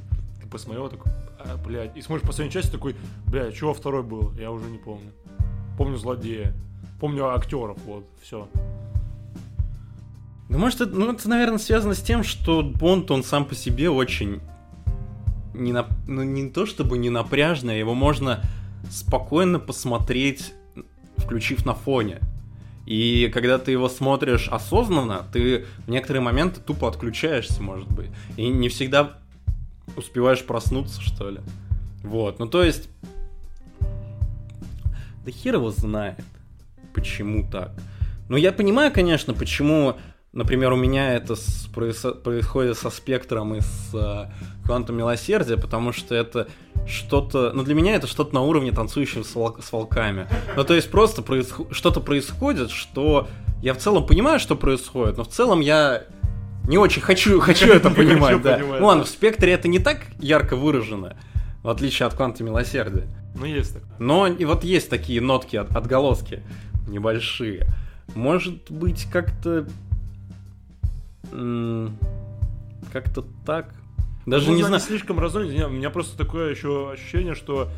ты посмотрел такой, а, блядь, и смотришь последнюю часть такой, блядь, во второй было? Я уже не помню. Помню злодея. Помню актеров, вот, все. Ну, может, это, ну, это, наверное, связано с тем, что Бонд, он сам по себе очень... Не, нап- ну, не то чтобы не напряжный, его можно спокойно посмотреть, включив на фоне. И когда ты его смотришь осознанно, ты в некоторые моменты тупо отключаешься, может быть. И не всегда успеваешь проснуться, что ли. Вот, ну то есть... Да хер его знает, почему так. Ну, я понимаю, конечно, почему, например, у меня это с- проис- происходит со спектром и с квантом милосердия, потому что это что-то... Ну, для меня это что-то на уровне танцующего с, вол- с волками. Ну, то есть просто происхо- что-то происходит, что я в целом понимаю, что происходит, но в целом я не очень хочу, хочу это понимать, да. Ну ладно, в спектре это не так ярко выражено, в отличие от кванта милосердия. Ну есть так. Но и вот есть такие нотки, от- отголоски небольшие. Может быть, как-то... как-то так. Даже Возможно, не знаю. слишком разнородны. У меня просто такое еще ощущение, что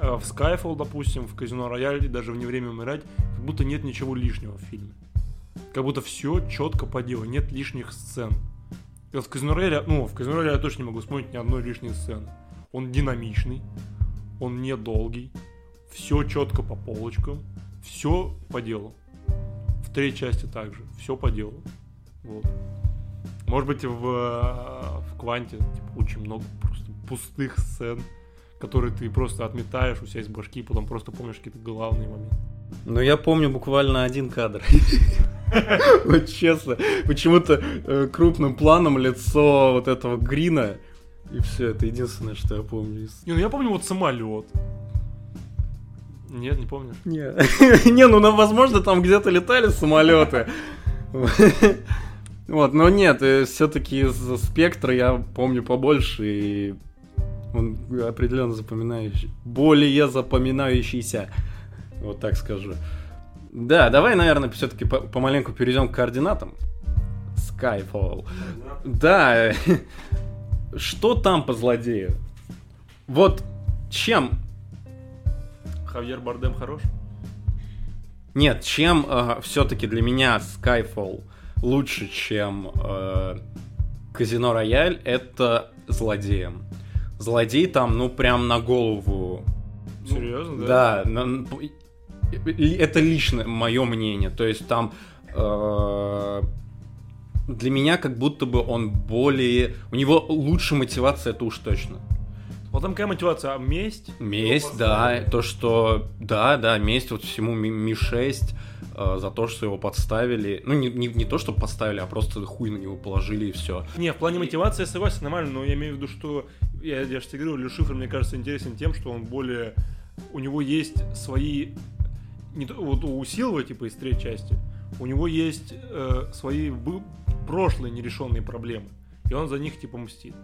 э, в Skyfall, допустим, в Казино Рояль даже в «Не время умирать», как будто нет ничего лишнего в фильме. Как будто все четко по делу, нет лишних сцен. И вот в Казино Рояле, ну, в Казино Рояле я точно не могу вспомнить ни одной лишней сцены. Он динамичный, он недолгий, все четко по полочкам, все по делу. В третьей части также, все по делу. Вот. Может быть, в, э, в Кванте типа, очень много просто пустых сцен, которые ты просто отметаешь у себя из башки, и потом просто помнишь какие-то главные моменты. Но я помню буквально один кадр. Вот честно, почему-то э, крупным планом лицо вот этого Грина. И все, это единственное, что я помню. Не, ну я помню вот самолет. Нет, не помнишь? Не, не, ну, ну, возможно, там где-то летали самолеты. Вот, но нет, все-таки из спектра я помню побольше, и он определенно запоминающий. Более запоминающийся. Вот так скажу. Да, давай, наверное, все-таки помаленьку перейдем к координатам. Skyfall. Да, что там по злодею? Вот чем Хавьер Бардем хорош? Нет, чем э, все-таки для меня Skyfall лучше, чем э, Казино Рояль, это злодеем. Злодей там, ну, прям на голову. Серьезно, да? Да, на- это лично мое мнение. То есть там э, для меня как будто бы он более... У него лучше мотивация, это уж точно. Вот там какая мотивация? А месть? Месть, да, то, что, да, да, месть вот всему Ми- Ми-6 э, за то, что его подставили. Ну, не, не, не то, что подставили, а просто хуй на него положили и все. Не, в плане мотивации я согласен, нормально, но я имею в виду, что я, я же тебе говорю, Люшифер, мне кажется, интересен тем, что он более... У него есть свои... Не, вот у Силва, типа, из третьей части, у него есть э, свои бы- прошлые нерешенные проблемы. И он за них, типа, мстит.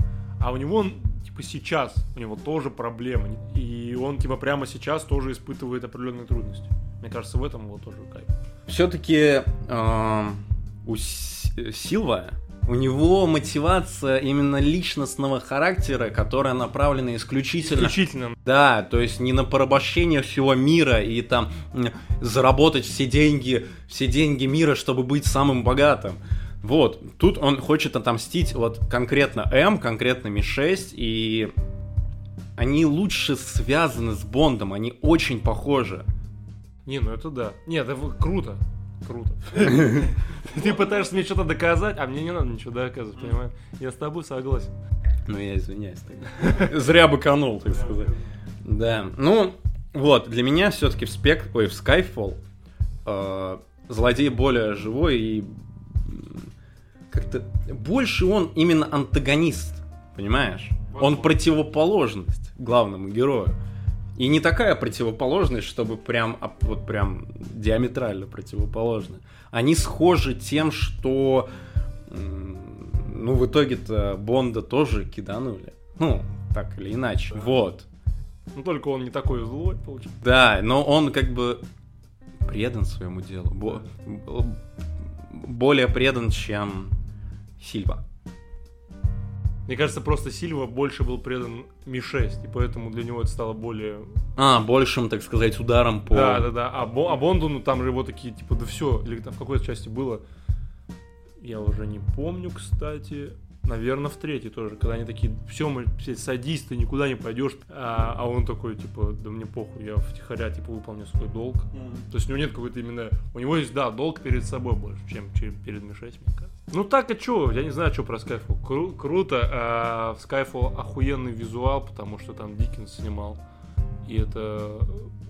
А у него, он, типа, сейчас, у него тоже проблемы. И он, типа, прямо сейчас тоже испытывает определенные трудности. Мне кажется, в этом его тоже кайф. Все-таки у С- Силва, у него мотивация именно личностного характера, которая направлена исключительно Исключительно. Да, то есть не на порабощение всего мира и там заработать все деньги, все деньги мира, чтобы быть самым богатым. Вот, тут он хочет отомстить вот конкретно М, конкретно Ми-6, и они лучше связаны с Бондом, они очень похожи. Не, ну это да. Нет, это круто. Круто. Ты пытаешься мне что-то доказать, а мне не надо ничего доказывать, понимаешь? Я с тобой согласен. Ну, я извиняюсь тогда. Зря быканул, так сказать. Да, ну, вот, для меня все-таки в спек... Ой, в Skyfall э, злодей более живой и как-то больше он именно антагонист, понимаешь? Он противоположность главному герою. И не такая противоположность, чтобы прям, а, вот прям диаметрально противоположная. Они схожи тем, что ну, в итоге-то Бонда тоже киданули. Ну, так или иначе. Вот. Ну только он не такой злой, получается. Да, но он как бы предан своему делу. Бо- более предан, чем Сильва. Мне кажется, просто Сильва больше был предан Ми-6, и поэтому для него это стало более... А, большим, так сказать, ударом по... Да, да, да. А, Бо- а Бонду, ну там же его такие, типа, да все, или там в какой-то части было, я уже не помню, кстати. Наверное, в третьей тоже, когда они такие, все, мы все садисты, никуда не пойдешь. А, а он такой, типа, да мне похуй, я втихаря, типа, выполню свой долг. То есть у него нет какой-то именно... У него есть, да, долг перед собой больше, чем че- перед Ми-6, мне кажется. Ну так, а чё? Я не знаю, что про Skyfall. Кру- круто. а в Skyfall охуенный визуал, потому что там Диккенс снимал. И это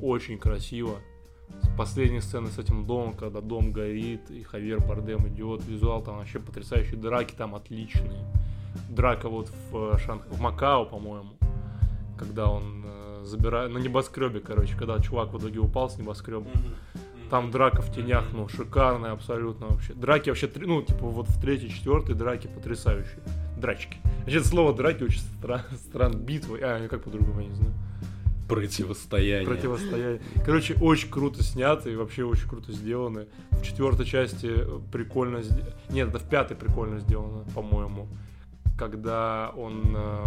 очень красиво. Последние сцены с этим домом, когда дом горит, и Хавьер Бардем идет. Визуал там вообще потрясающий. Драки там отличные. Драка вот в, э, Шанх... в Макао, по-моему. Когда он э, забирает... На небоскребе, короче. Когда чувак в итоге упал с небоскреба. Там драка в тенях, ну, шикарная абсолютно вообще. Драки вообще, ну, типа, вот в третьей, четвертой драки потрясающие. Драчки. Вообще, слово драки очень странно. Стран... Битвы. А, как по-другому, я не знаю. Противостояние. Противостояние. Короче, очень круто снято и вообще очень круто сделано. В четвертой части прикольно. Нет, это в пятой прикольно сделано, по-моему. Когда он э,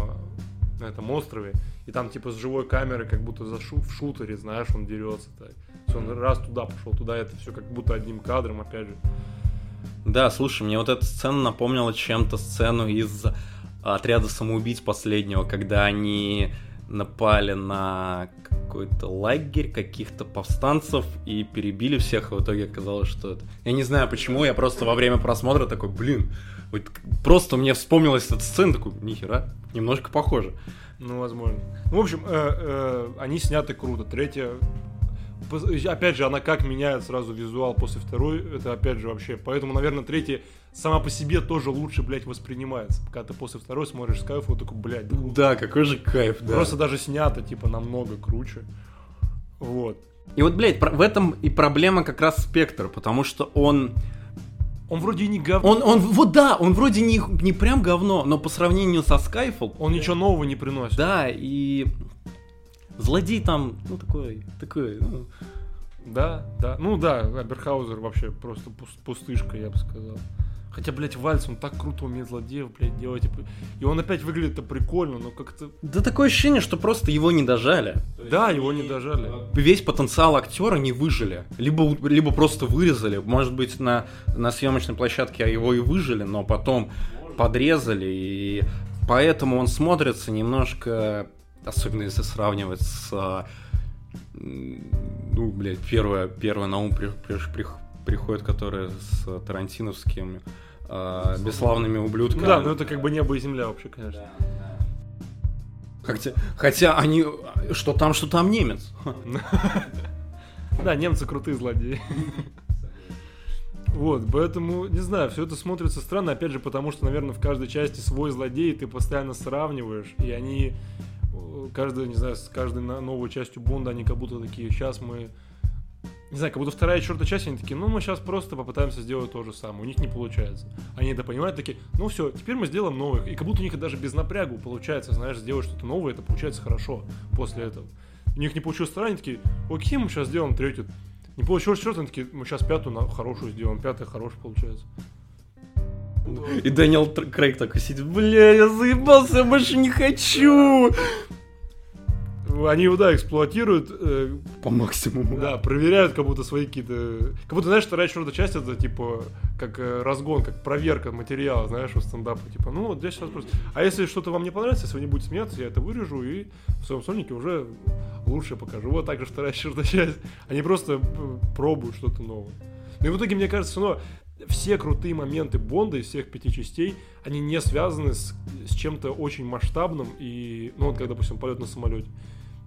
на этом острове, и там типа с живой камеры, как будто за шу в шутере, знаешь, он дерется так. Есть он раз туда пошел, туда это все как будто одним кадром, опять же. Да, слушай, мне вот эта сцена напомнила чем-то сцену из отряда самоубийц последнего, когда они напали на какой-то лагерь каких-то повстанцев и перебили всех, и в итоге оказалось, что это... Я не знаю почему, я просто во время просмотра такой, блин, вот просто мне вспомнилась эта сцена, такой, нихера, немножко похоже. Ну, возможно. Ну, в общем, э, э, они сняты круто. Третья опять же, она как меняет сразу визуал после второй, это опять же вообще, поэтому, наверное, третья сама по себе тоже лучше, блядь, воспринимается. Когда ты после второй смотришь с кайфом, такой, блядь, да, да какой же кайф, да. Просто даже снято, типа, намного круче. Вот. И вот, блядь, в этом и проблема как раз спектр, потому что он... Он вроде не говно. Он, он, вот да, он вроде не, не прям говно, но по сравнению со Skyfall... Он ничего нового не приносит. Да, и злодей там, ну, такой, такой, ну... Да, да. Ну да, Аберхаузер вообще просто пустышка, я бы сказал. Хотя, блядь, Вальц, он так круто умеет злодеев, блядь, делать. И он опять выглядит-то прикольно, но как-то... Да такое ощущение, что просто его не дожали. Да, его не дожали. Весь потенциал актера не выжили. Либо, либо просто вырезали. Может быть, на, на съемочной площадке его и выжили, но потом подрезали. И поэтому он смотрится немножко особенно если сравнивать с ну, блядь, первое, первое на ум при, при, при, приходит, которое с тарантиновскими э, бесславными ублюдками. Да, но это как бы небо и земля вообще, конечно. Хотя, хотя они, что там, что там немец. Да, немцы крутые злодеи. Вот, поэтому, не знаю, все это смотрится странно, опять же, потому что, наверное, в каждой части свой злодей, ты постоянно сравниваешь, и они каждая, не знаю, с каждой новой частью Бонда они как будто такие, сейчас мы не знаю, как будто вторая четвертая часть, они такие, ну, мы сейчас просто попытаемся сделать то же самое. У них не получается. Они это понимают, такие, ну, все, теперь мы сделаем новое. И как будто у них даже без напрягу получается, знаешь, сделать что-то новое, это получается хорошо после этого. У них не получилось вторая, они такие, окей, мы сейчас сделаем третью. Не получилось четвертую, они такие, мы сейчас пятую на хорошую сделаем, пятая хорошая получается. И Дэниел Крейг такой сидит, бля, я заебался, я больше не хочу. Они его, да, эксплуатируют. Э, По максимуму. Да, проверяют как будто свои какие-то... Как будто, знаешь, вторая четвертая часть это, типа, как э, разгон, как проверка материала, знаешь, у стендапа. Типа, ну, вот здесь сейчас просто... А если что-то вам не понравится, если вы не будете смеяться, я это вырежу и в своем сольнике уже лучше покажу. Вот так же вторая четвертая часть. Они просто э, пробуют что-то новое. Ну и в итоге, мне кажется, все равно все крутые моменты Бонда из всех пяти частей, они не связаны с, с чем-то очень масштабным и, ну, вот как, допустим, полет на самолете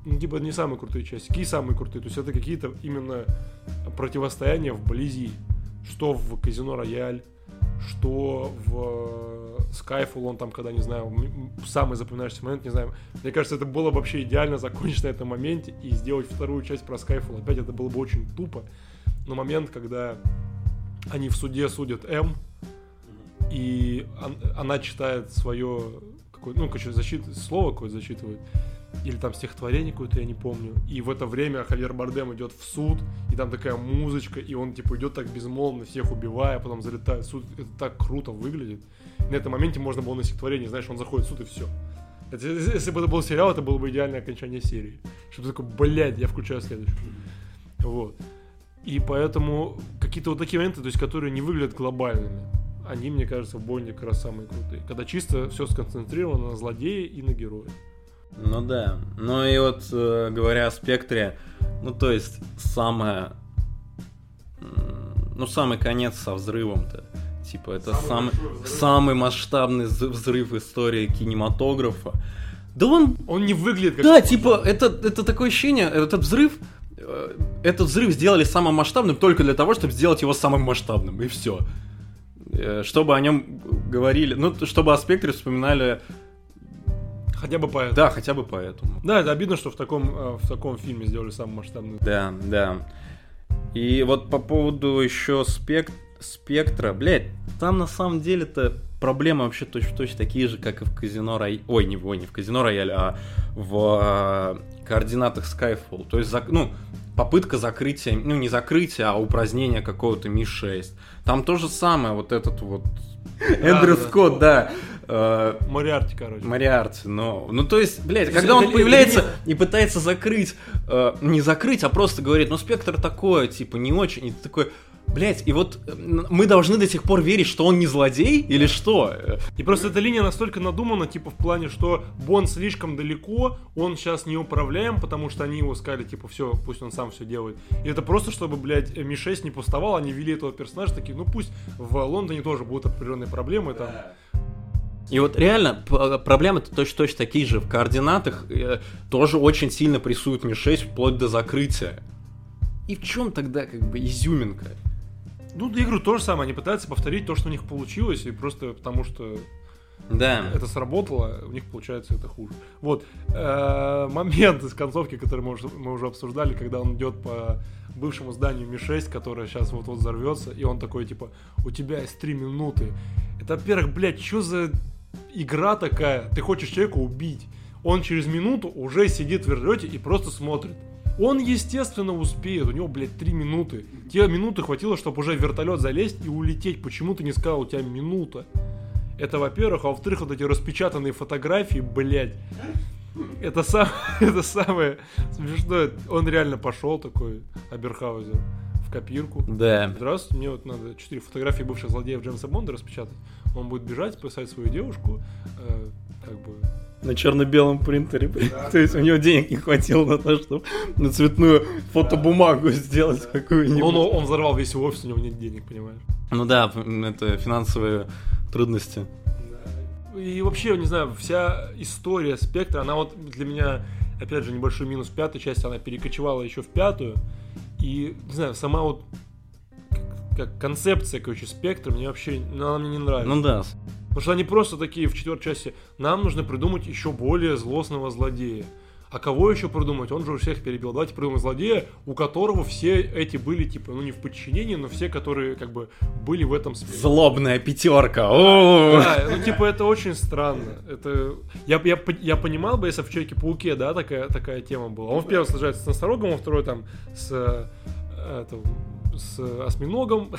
ну, типа, не самые крутые части. Какие самые крутые? То есть это какие-то именно противостояния вблизи. Что в Казино Рояль, что в Skyfall, он там, когда, не знаю, самый запоминающийся момент, не знаю. Мне кажется, это было бы вообще идеально закончить на этом моменте и сделать вторую часть про Skyfall. Опять это было бы очень тупо. Но момент, когда они в суде судят М, и она читает свое, какое, ну, короче, защит, слово какое-то зачитывает, или там стихотворение какое-то, я не помню. И в это время Хавьер Бардем идет в суд, и там такая музычка, и он типа идет так безмолвно, всех убивая, потом залетает в суд. Это так круто выглядит. На этом моменте можно было на стихотворение, знаешь, он заходит в суд и все. Это, если бы это был сериал, это было бы идеальное окончание серии. Чтобы такой, блядь, я включаю следующую. Вот. И поэтому какие-то вот такие моменты, то есть, которые не выглядят глобальными, они, мне кажется, в Бонде как раз самые крутые. Когда чисто все сконцентрировано на злодее и на герое. Ну да. Ну и вот э, говоря о спектре, ну то есть самое, ну самый конец со взрывом-то. Типа это самый, самый, самый масштабный взрыв истории кинематографа. Да он... Он не выглядит как... Да, типа, это, это такое ощущение, этот взрыв, этот взрыв сделали самым масштабным только для того, чтобы сделать его самым масштабным, и все. Э, чтобы о нем говорили, ну, чтобы о спектре вспоминали Хотя бы поэтому. Да, хотя бы поэтому. Да, это обидно, что в таком, э, в таком фильме сделали самый масштабный. Да, да. И вот по поводу еще спек... спектра, блядь, там на самом деле-то проблемы вообще точно точно такие же, как и в казино Рояль. Ой, не, ой, не в казино Рояль, а в э, координатах Skyfall. То есть, ну, попытка закрытия, ну, не закрытия, а упразднения какого-то Ми-6. Там то же самое, вот этот вот Эндрю. Скотт, да. Э, Мориарти, короче. Мориарти, но... Ну, то есть, блядь, когда он появляется и пытается закрыть, э, не закрыть, а просто говорит, ну, спектр такое, типа, не очень, и ты такой, блядь, и вот э, мы должны до сих пор верить, что он не злодей, или что? Э, И просто эта линия настолько надумана, типа в плане, что Бон слишком далеко, он сейчас не управляем, потому что они его сказали, типа, все, пусть он сам все делает. И это просто, чтобы, блядь, Ми-6 не пустовал, они ввели этого персонажа, такие, ну пусть в Лондоне тоже будут определенные проблемы, там, И вот реально п- проблемы-то точно, точно такие же. В координатах э, тоже очень сильно прессуют Ми-6 вплоть до закрытия. И в чем тогда как бы изюминка? Ну, я говорю, то же самое, они пытаются повторить то, что у них получилось, и просто потому что Да. это сработало, у них получается это хуже. Вот, э, момент из концовки, который мы уже, мы уже обсуждали, когда он идет по бывшему зданию Ми-6, которое сейчас вот-вот взорвется, и он такой, типа, у тебя есть три минуты. Это, во-первых, блядь, что за игра такая? Ты хочешь человека убить. Он через минуту уже сидит в вертолете и просто смотрит. Он, естественно, успеет. У него, блядь, три минуты. Те минуты хватило, чтобы уже в вертолет залезть и улететь. Почему ты не сказал, у тебя минута? Это, во-первых, а во-вторых, вот эти распечатанные фотографии, блядь. Это, сам, это самое смешное. Он реально пошел такой, Аберхаузер, в копирку. Да. Здравствуйте, мне вот надо четыре фотографии бывших злодеев Джеймса Бонда распечатать. Он будет бежать, писать свою девушку, э, как бы... На черно-белом принтере. То есть у него денег не хватило на то, чтобы на цветную фотобумагу сделать какую-нибудь. Он, он взорвал весь офис, у него нет денег, понимаешь? Ну да, это финансовые трудности. И вообще, не знаю, вся история спектра, она вот для меня, опять же, небольшой минус пятой части, она перекочевала еще в пятую. И, не знаю, сама вот как- как концепция, короче, спектра мне вообще, ну, она мне не нравится. Ну да. Потому что они просто такие в четвертой части, нам нужно придумать еще более злостного злодея. А кого еще придумать? Он же у всех перебил. Давайте придумаем злодея, у которого все эти были, типа, ну не в подчинении, но все, которые, как бы, были в этом спектре. Злобная пятерка. Да, ну типа это очень странно. Это я, я, я понимал бы, если в Человеке-пауке, да, такая, такая тема была. Он в первом сражается с носорогом, во второй там с, э, это, с осьминогом.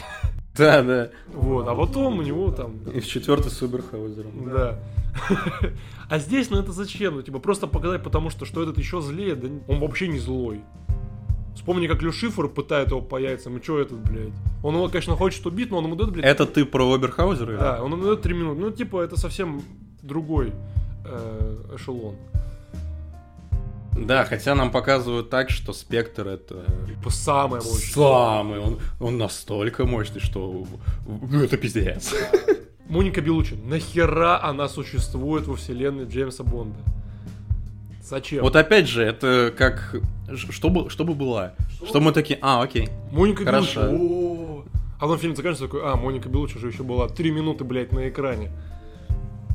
Да, да. Вот, а потом у него там. И в четвертый с Уберхаузером. Да. А здесь, ну это зачем? Ну, типа, просто показать, потому что, что этот еще злее, да он вообще не злой. Вспомни, как Люшифор пытает его по яйцам, и что этот, блядь? Он его, конечно, хочет убить, но он ему дает, блядь, Это ты про Оберхаузера? Да, он ему дает 3 минуты. Ну, типа, это совсем другой э, эшелон. Да, хотя нам показывают так, что Спектр это Типа, самое мощное. самый, он, он настолько мощный, что ну, это пиздец. Моника Белучи. Нахера она существует во вселенной Джеймса Бонда? Зачем? Вот опять же, это как... ш- Что, бы- что бы было? Что мы такие, а, окей. Моника Хорошо. Белучи. А потом фильм заканчивается такой, а, Моника Белучи же еще была 3 минуты, блядь, на экране.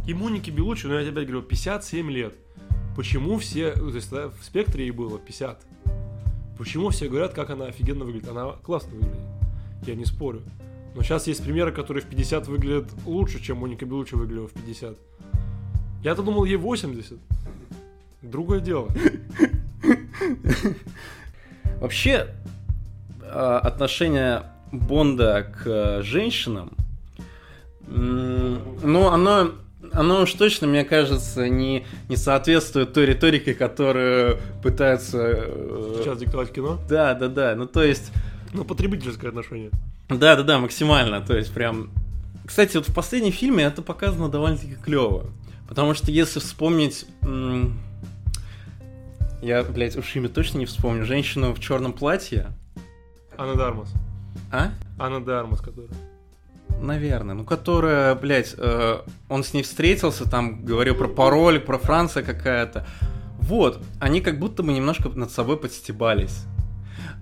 И Моники Белучи, ну я тебе опять говорю, 57 лет. Почему все, ну, то есть да, в спектре ей было 50. Почему все говорят, как она офигенно выглядит? Она классно выглядит. Я не спорю. Но сейчас есть примеры, которые в 50 выглядят лучше, чем Моника Белучи выглядела в 50. Я-то думал, ей 80. Другое дело. Вообще, э, отношение Бонда к э, женщинам, м, ну, оно, оно уж точно, мне кажется, не, не соответствует той риторике, которую пытаются... э, Сейчас диктовать кино. Да, да, да. Ну, то есть, Ну, потребительское отношение. да, да, да, максимально. То есть, прям. Кстати, вот в последнем фильме это показано довольно-таки клево. Потому что если вспомнить. Я, блядь, уж имя точно не вспомню. Женщину в черном платье. Анна Дармас. А? Анна Дармас, которая. Наверное. Ну, которая, блядь, э, он с ней встретился, там говорил про пароль, про Франция какая-то. Вот, они как будто бы немножко над собой подстебались.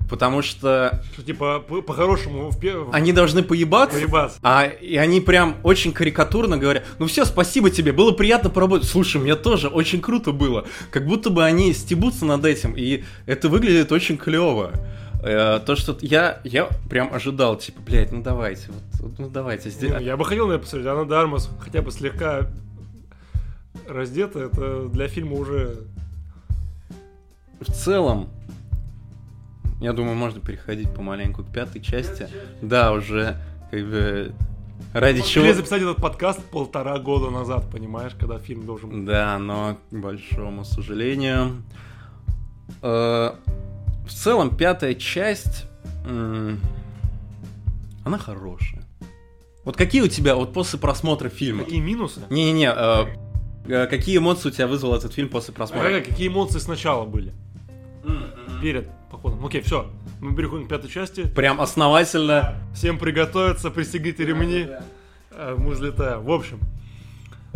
Потому что Что, типа, по- по-хорошему, в первом... они должны поебаться, Поебаться. А, и они прям очень карикатурно говорят, ну все, спасибо тебе, было приятно поработать. Слушай, мне тоже очень круто было. Как будто бы они стебутся над этим, и это выглядит очень клево. Э, то, что я, я прям ожидал, типа, блядь, ну давайте, вот, ну давайте. Здесь... Я бы хотел на это посмотреть, Анна Дармас хотя бы слегка раздета, это для фильма уже... В целом, я думаю, можно переходить помаленьку к пятой части. Да, уже как бы Ради Мы чего? могли записать этот подкаст полтора года назад, понимаешь, когда фильм должен был. Да, но, к большому сожалению. э, В целом, пятая часть... Она хорошая. Вот какие у тебя, вот после просмотра фильма... Какие минусы? Не-не-не, э, э, какие эмоции у тебя вызвал этот фильм после А просмотра? как- какие эмоции сначала были? Перед походом. Окей, все. Мы переходим к пятой части. Прям основательно. Всем приготовиться, пристегните ремни. А, Мы взлетаем. В общем,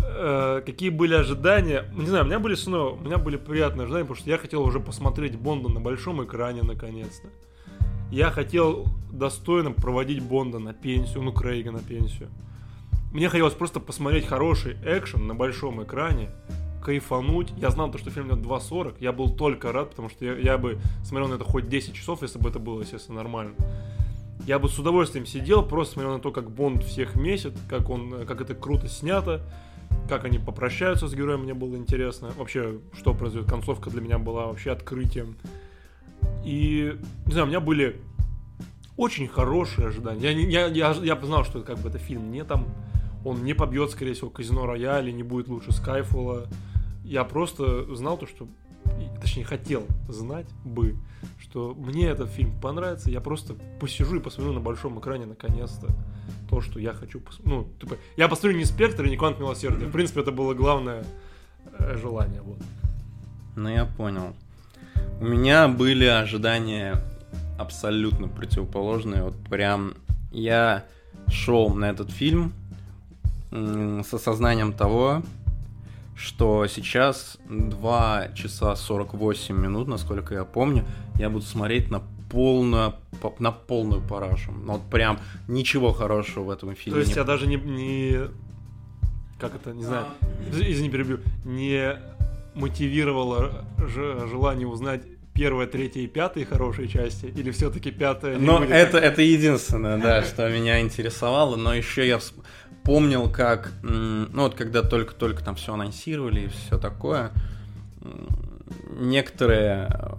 э, какие были ожидания? Не знаю, у меня были снова, у меня были приятные ожидания, потому что я хотел уже посмотреть Бонда на большом экране наконец-то. Я хотел достойно проводить Бонда на пенсию, ну Крейга на пенсию. Мне хотелось просто посмотреть хороший экшен на большом экране, кайфануть. Я знал, то, что фильм идет 2.40, я был только рад, потому что я, я бы смотрел на это хоть 10 часов, если бы это было, естественно, нормально. Я бы с удовольствием сидел, просто смотрел на то, как Бонд всех месяц, как он, как это круто снято, как они попрощаются с героем, мне было интересно. Вообще, что произойдет, концовка для меня была вообще открытием. И, не знаю, у меня были очень хорошие ожидания. Я, я, я, я знал, что как бы это фильм не там, он не побьет, скорее всего, Казино Рояль, не будет лучше Скайфола. Я просто знал то, что, точнее, хотел знать бы, что мне этот фильм понравится, я просто посижу и посмотрю на большом экране наконец-то то, что я хочу посмотреть. Ну, типа, я посмотрю не «Спектр» и не «Квант милосердия». В принципе, это было главное э, желание. Вот. Ну, я понял. У меня были ожидания абсолютно противоположные. Вот прям я шел на этот фильм с осознанием того, что сейчас 2 часа 48 минут, насколько я помню, я буду смотреть на полную, по- на полную парашу. Ну, Вот прям ничего хорошего в этом фильме То есть я даже не, не... Как это, не знаю, извини, перебью, не мотивировало желание узнать первая, третья и пятая хорошие части, или все-таки пятая будет? это, это единственное, да, что меня интересовало. Но еще я помнил, как, ну вот когда только-только там все анонсировали и все такое, некоторые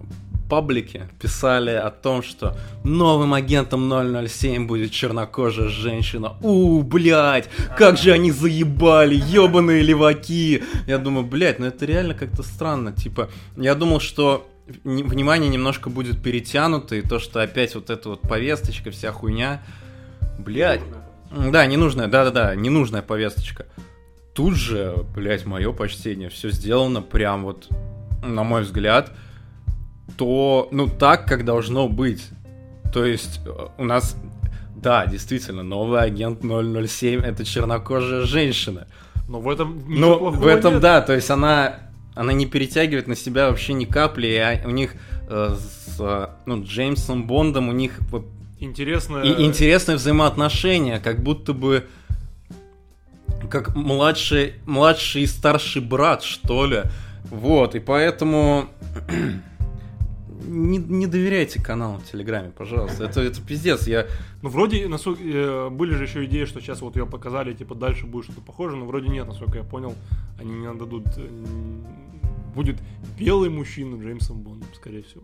паблики писали о том, что новым агентом 007 будет чернокожая женщина. У, блядь, как же они заебали, ебаные леваки. Я думаю, блядь, ну это реально как-то странно. Типа, я думал, что внимание немножко будет перетянуто, и то, что опять вот эта вот повесточка, вся хуйня. Блядь. Да, ненужная, да-да-да, ненужная повесточка. Тут же, блядь, мое почтение, все сделано прям вот, на мой взгляд, то, ну, так, как должно быть. То есть, э, у нас, да, действительно, новый агент 007 это чернокожая женщина. Но в этом Ну, в этом, нет. да, то есть она, она не перетягивает на себя вообще ни капли, и а- у них э, с э, ну, Джеймсом Бондом у них вот Интересно... и интересные взаимоотношения, как будто бы как младший, младший и старший брат, что ли. Вот, и поэтому не, не доверяйте каналу в Телеграме, пожалуйста. Это, это пиздец. Я Ну, вроде, насколько, э, были же еще идеи, что сейчас вот ее показали, типа, дальше будет что-то похоже, но вроде нет, насколько я понял, они не отдадут... э, Будет белый мужчина Джеймсом Бондом, скорее всего.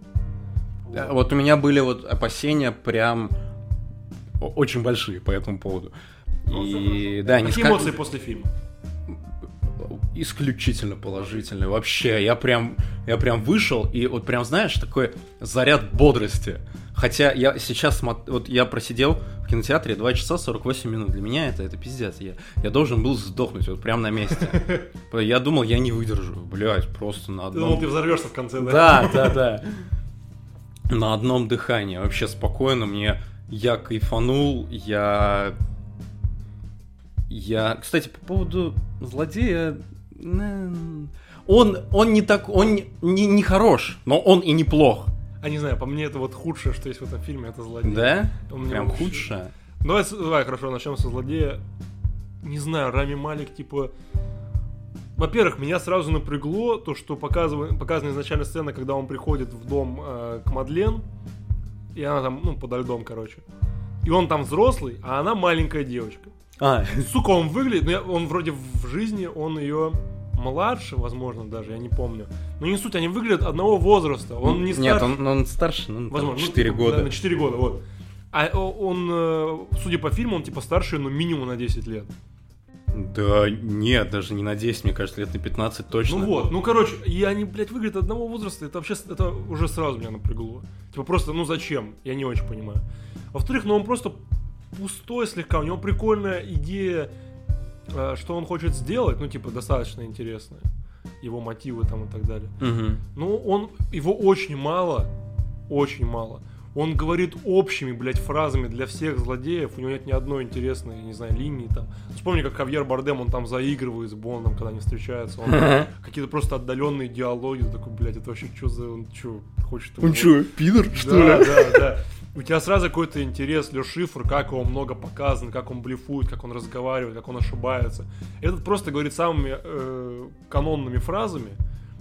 Вот у меня были вот опасения прям очень большие по этому поводу. И да, не Какие ска- эмоции после фильма? исключительно положительные. Вообще, я прям, я прям вышел и вот прям знаешь такой заряд бодрости. Хотя я сейчас вот я просидел в кинотеатре 2 часа 48 минут. Для меня это это пиздец. Я, я должен был сдохнуть вот прям на месте. Я думал, я не выдержу. Блять, просто на Ты думал, ты взорвешься в конце, да? Да, да, да. На одном дыхании. Вообще спокойно мне. Я кайфанул, я... Я... Кстати, по поводу злодея... Он, он не так... Он не, не, хорош, но он и неплох. А не знаю, по мне это вот худшее, что есть в этом фильме, это злодей. Да? Он Прям вообще- худшее. Давай, с- давай, хорошо, начнем со злодея. Не знаю, Рами Малик, типа... Во-первых, меня сразу напрягло то, что показывает, показана изначально сцена, когда он приходит в дом э, к Мадлен, И она там, ну, подо льдом, короче. И он там взрослый, а она маленькая девочка. А, Сука, он выглядит, ну, я- он вроде в жизни, он ее младше, возможно, даже, я не помню. Но не суть, они выглядят одного возраста. Он не Нет, старше. он, он старше, ну, Возможно, ну, 4 типа, года. да, на 4 года, вот. А он, э, судя по фильму, он типа старше, ну, минимум на 10 лет. Да нет, даже не на 10, мне кажется, лет на 15 точно. Ну вот, ну короче, и они, блядь, выглядят одного возраста, это вообще, это уже сразу меня напрягло. Типа просто, ну зачем? Я не очень понимаю. Во-вторых, ну он просто пустой слегка, у него прикольная идея, э, что он хочет сделать, ну типа достаточно интересная. Его мотивы там и так далее. Мгм. Ну, он, его очень мало, очень мало. Он говорит общими, блядь, фразами для всех злодеев. У него нет ни одной интересной, не знаю, линии там. Вспомни, как Хавьер Бардем, он там заигрывает с Бондом, когда они встречаются. Он какие-то просто отдаленные диалоги. Ты такой, блядь, это вообще что за... Он что, хочет... Он что, пидор, что да, ли? да, да. У тебя сразу какой-то интерес, Лё Шифр, как его много показано, как он блефует, как он разговаривает, как он ошибается. Этот просто говорит самыми э, канонными фразами,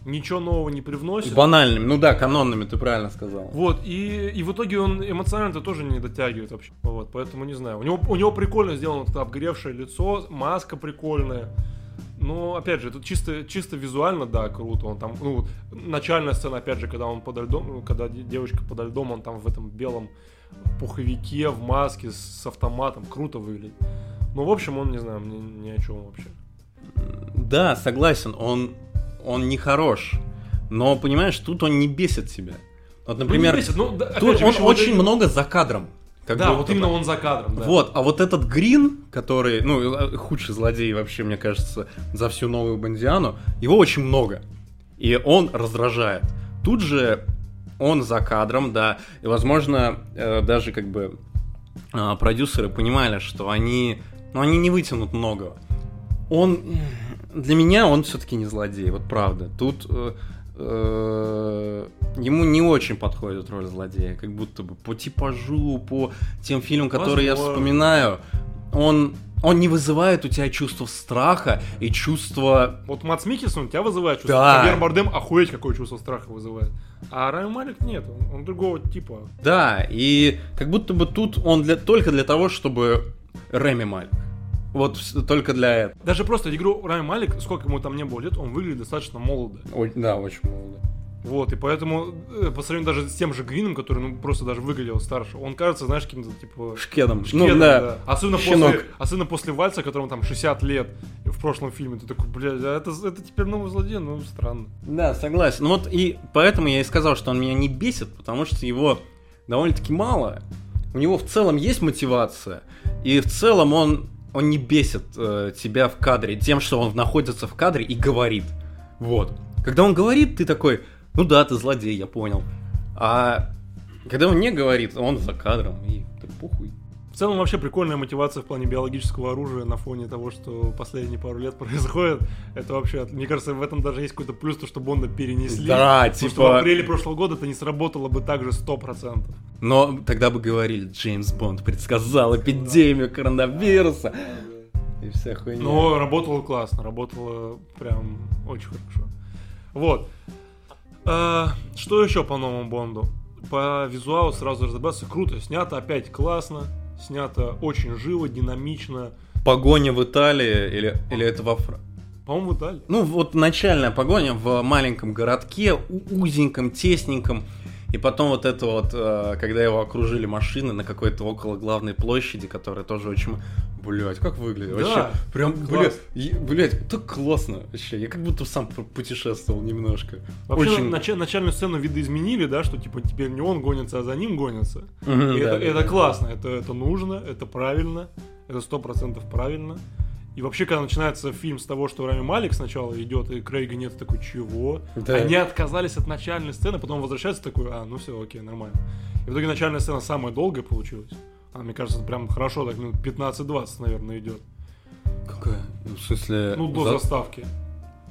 ничего нового не привносит. Банальными, ну да, канонными, ты правильно сказал. Вот, и, и в итоге он эмоционально тоже не дотягивает вообще. Вот, поэтому не знаю. У него, у него прикольно сделано вот это обгоревшее лицо, маска прикольная. Но, опять же, это чисто, чисто визуально, да, круто. Он там, ну, начальная сцена, опять же, когда он подо льдом, когда де- девочка подо льдом, он там в этом белом пуховике, в маске, с автоматом. Круто выглядит. Ну, в общем, он, не знаю, мне ни о чем вообще. Да, согласен, он, он не хорош. Но, понимаешь, тут он не бесит тебя. Вот, например, ну, бесит, ну, да, тут же, он очень это- много за кадром. как Да, вот именно он за кадром, да. Вот, а вот этот Грин, который, ну, э, худший злодей вообще, мне кажется, за всю новую Бондиану, его очень много. И он раздражает. Тут же он за кадром, да, и, возможно, э, даже как бы э, продюсеры понимали, что они, ну, они не вытянут многого. Он, для меня он все-таки не злодей, вот правда. Тут э, э, ему не очень подходит роль злодея, как будто бы по типажу, по тем фильмам, которые я вспоминаю, он, он не вызывает у тебя чувство страха и чувство... Вот Мац Микельсон у тебя вызывает чувство. Да. Хавьер Бардем охуеть какое чувство страха вызывает. А Райан Малик нет, он, он другого типа. Да, и как будто бы тут он для, только для того, чтобы Реми Малик. Вот только для этого. Даже просто игру Райан Малик, сколько ему там не было лет, он выглядит достаточно молодо. Ой, да, очень молодо. Вот, и поэтому, э, по сравнению даже с тем же Грином, который, ну, просто даже выглядел старше, он кажется, знаешь, каким-то, типа... Шкедом. шкедом, ну да. Особенно Щенок. после, особенно после Вальца, которому там 60 лет в прошлом фильме, ты такой, блядь, а это, это теперь новый злодей, ну, странно. Да, согласен. Ну вот и поэтому я и сказал, что он меня не бесит, потому что его довольно-таки мало. У него в целом есть мотивация, и в целом он, он не бесит э, тебя в кадре тем, что он находится в кадре и говорит. Вот. Когда он говорит, ты такой, ну да, ты злодей, я понял. А когда он не говорит, он за кадром, и целом вообще прикольная мотивация в плане биологического оружия на фоне того, что последние пару лет происходит. Это вообще, мне кажется, в этом даже есть какой-то плюс, то, что Бонда перенесли. Да, Потому что в типа... апреле прошлого года это не сработало бы так же 100%. Но тогда бы говорили, Джеймс Бонд предсказал эпидемию коронавируса. И вся хуйня. Но работало классно, работало прям очень хорошо. Вот. А, что еще по новому Бонду? По визуалу сразу разобраться. Круто снято, опять классно. Снято очень живо, динамично. Погоня в Италии или, или это во Фра... По-моему, в Италии. Ну, вот начальная погоня в маленьком городке, узеньком, тесненьком. И потом вот это вот, э, когда его окружили машины на какой-то около главной площади, которая тоже очень... Блять, как выглядит? Да, Вообще, прям, класс. блядь, блять, так классно вообще. Я как будто сам путешествовал немножко. Вообще, Очень- нач- начальную сцену видоизменили, да, что типа теперь не он гонится, а за ним гонится. Мгм, И да, это, да, это да. классно, это, это нужно, это правильно, это сто процентов правильно. И вообще, когда начинается фильм с того, что Рами Малик сначала идет, и Крейга нет, такой, чего? Да. Они отказались от начальной сцены, потом возвращаются, такой, а, ну все, окей, нормально. И в итоге начальная сцена самая долгая получилась. Она, мне кажется, прям хорошо, так минут 15-20, наверное, идет. Какая? Ну, В смысле... Ну, до за- заставки.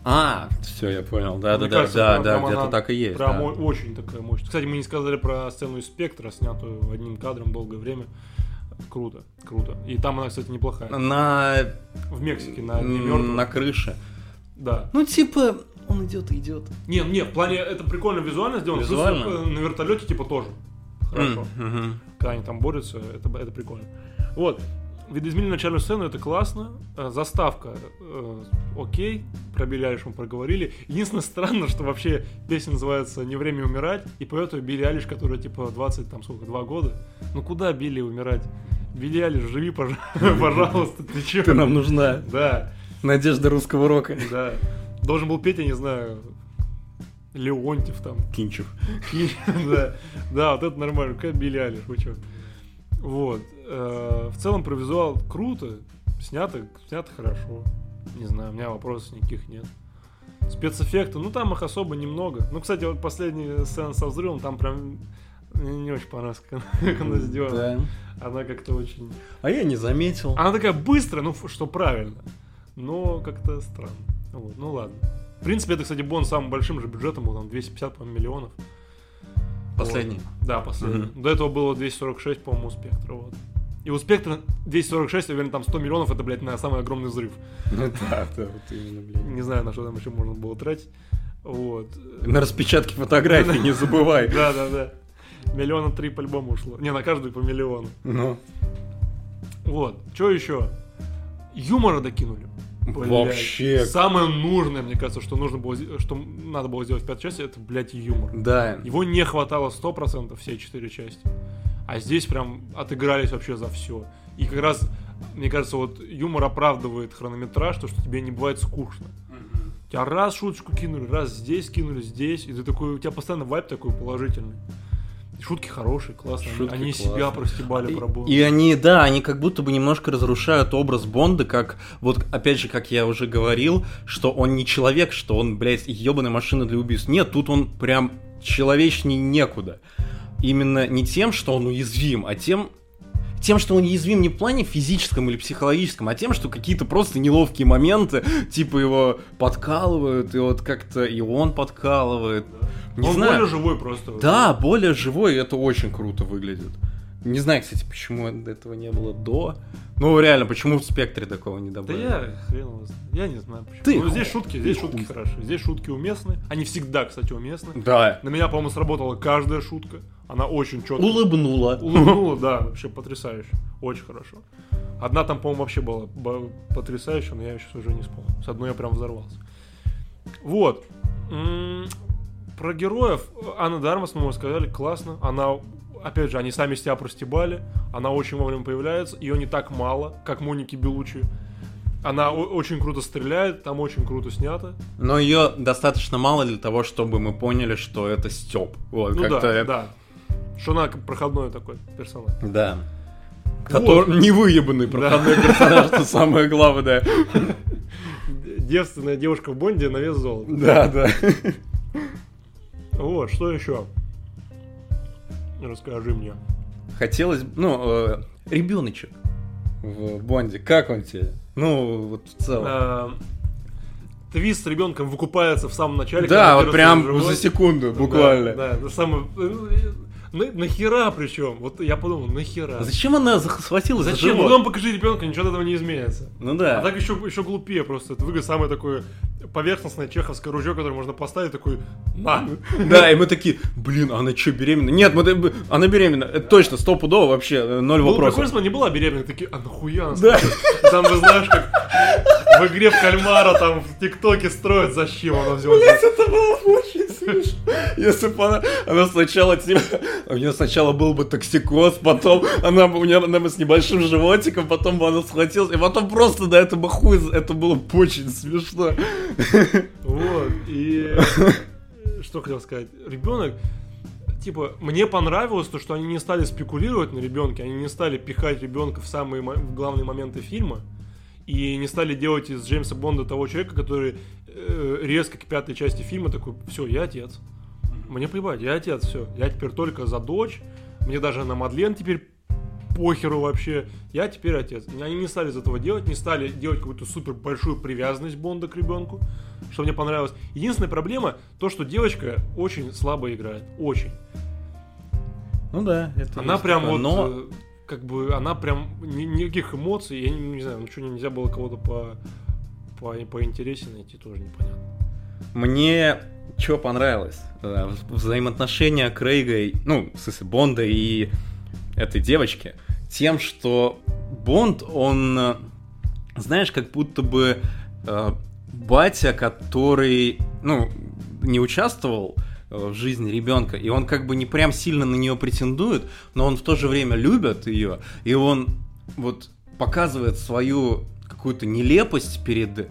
А, все, я понял. Да, Мне да, кажется, да, да, прям где-то так и есть. Прям да. очень такая мощная. Кстати, мы не сказали про сцену из спектра, снятую одним кадром долгое время. Круто, круто. И там она, кстати, неплохая. На, В Мексике, на на крыше. Да. Ну, типа, он идет и идет. Не, не, в плане это прикольно визуально сделано. плюс, Визуально? э, на вертолете типа тоже. Хорошо. Мгм. Когда они там борются, это, это прикольно. Вот. Видоизменили начальную сцену, это классно. Э, Заставка, э, окей, про Билли Алиш мы проговорили. Единственное странно, что вообще песня называется «Не время умирать», и поет ее Билли Алиш, которая типа 20, там сколько, 2 года. Ну куда Билли умирать? Билли Алиш, живи, пож- пожалуйста, ты чё? Ты нам нужна. Да, Надежда русского рока. да. Должен был петь, я не знаю, Леонтьев там. Кинчев. да, да, вот это нормально. Какая Билли Алиш, вы чё? Вот. э, В целом про визуал круто. Снято, снято хорошо. Не знаю, у меня вопросов никаких нет. Спецэффекты, ну там их особо немного. Ну, кстати, вот последняя сцена со взрывом, там прям мне не очень понравилось, как она, как она сделана. Да. Она как-то очень... А я не заметил. Она такая быстрая, ну, что правильно. Но как-то странно. Вот, ну ладно. В принципе, это, кстати, Бон самым большим же бюджетом был, там 250, по-моему, миллионов. Последний. Вот. Да, последний. Мгм. До этого было 246, по-моему, у Спектра. Вот. И у Спектра 246, я уверен, там 100 миллионов, это, блядь, на самый огромный взрыв. Ну да, да, вот именно, блин. Не знаю, на что там еще можно было тратить. Вот. На распечатке фотографий не забывай. Да, да, да. Миллиона три по альбому ушло. Не, на каждую по миллиону. Ну, Вот. Что еще? Юмора докинули. Блядь. Вообще. Самое нужное, мне кажется, что нужно было, что надо было сделать в пятой части, это, блядь, юмор. да. Его не хватало 100% все четыре части. А здесь прям отыгрались вообще за все. И как раз, мне кажется, вот юмор оправдывает хронометраж, то, что тебе не бывает скучно. Тебя раз шуточку кинули, раз здесь кинули, здесь, и ты такой, у тебя постоянно вайп такой положительный. Шутки хорошие, классные. Шутки они классные. себя простебали про Бонда. И они, да, они как будто бы немножко разрушают образ Бонда, как, вот, опять же, как я уже говорил, что он не человек, что он, блядь, ебаная машина для убийств. Нет, тут он прям человечней некуда. Именно не тем, что он уязвим, а тем, тем, что он уязвим не в плане физическом или психологическом, а тем, что какие-то просто неловкие моменты, типа его подкалывают, и вот как-то и он подкалывает. Не он знаю. более живой просто. Да, более живой, и это очень круто выглядит. Не знаю, кстати, почему этого не было до. Ну, реально, почему в спектре такого не Да добавили? я хрен знает. Я не знаю почему. Ты Ну, здесь шутки, здесь шутки хуй. хороши. Здесь шутки уместны. Они всегда, кстати, уместны. Да. На меня, по-моему, сработала каждая шутка. Она очень четко. Улыбнула. Улыбнула, да, вообще потрясающе. Очень хорошо. Одна там, по-моему, вообще была потрясающая, но я ее сейчас уже не вспомню. С одной я прям взорвался. Вот. Про героев Анна Дармас, мы сказали, классно. Она, опять же, они сами себя простебали. Она очень вовремя появляется. Ее не так мало, как Моники Белучи. Она очень круто стреляет, там очень круто снято. Но ее достаточно мало для того, чтобы мы поняли, что это Степ. Вот, Ну как-то... да, да. Что она проходной такой персонаж. Да. Который невыебанный проходной персонаж, что самое главное. Девственная девушка в Бонде на вес золота. Да, да. Вот, что еще? Расскажи мне. Хотелось, ну, ребеночек в Бонде, как он тебе? Ну, вот в целом. А, Твист с ребенком выкупается в самом начале. Да, вот прям живой. за секунду, Да, буквально. Да, это самое... На, нахера причем? Вот я подумал, нахера? А Зачем она захватилась за Зачем? живот? Ну, нам покажи ребенка, ничего от этого не изменится. Ну А да. так еще, еще глупее просто. Это выглядит самое такое поверхностное чеховское ружье, которое можно поставить, такой, на. Да, и мы такие, блин, а она что, беременна? Нет, мы, она беременна. Это точно, стопудово вообще, э, ноль Было вопросов. если бы не была беременной, такие, а нахуя она Да. строит?» Там, вы знаешь, как в игре в кальмара там в ТикТоке строят, зачем она взяла. Блять, это было очень смешно. Если бы она, она сначала, типа, у нее сначала был бы токсикоз, потом она бы, у нее она бы с небольшим животиком, потом бы она схватилась, и потом просто до этого хуй, это было бы очень смешно. Вот, и что хотел сказать, ребенок, типа, мне понравилось то, что они не стали спекулировать на ребенке, они не стали пихать ребенка в самые в главные моменты фильма, и не стали делать из Джеймса Бонда того человека, который э, резко к пятой части фильма такой, все, я отец. Мне плевать, я отец, все. Я теперь только за дочь. Мне даже на Мадлен теперь похеру вообще. Я теперь отец. Они не стали из этого делать, не стали делать какую-то супер большую привязанность Бонда к ребенку, что мне понравилось. Единственная проблема то, что девочка очень слабо играет, очень. Ну да, это Она прям такое, вот, но э, как бы, она прям ни- никаких эмоций, я не, не знаю, ну что нельзя было кого-то по, по поинтереснее найти тоже непонятно. мне чего понравилось? Э, Взаимоотношения Крейга, ну, в смысле, Бонда и этой девочки, тем, что Бонд, он, э, знаешь, как будто бы э, батя, который, ну, не участвовал э, в жизни ребенка, и он как бы не прям сильно на нее претендует, но он в то же время любит ее, и он вот показывает свою какую-то нелепость перед...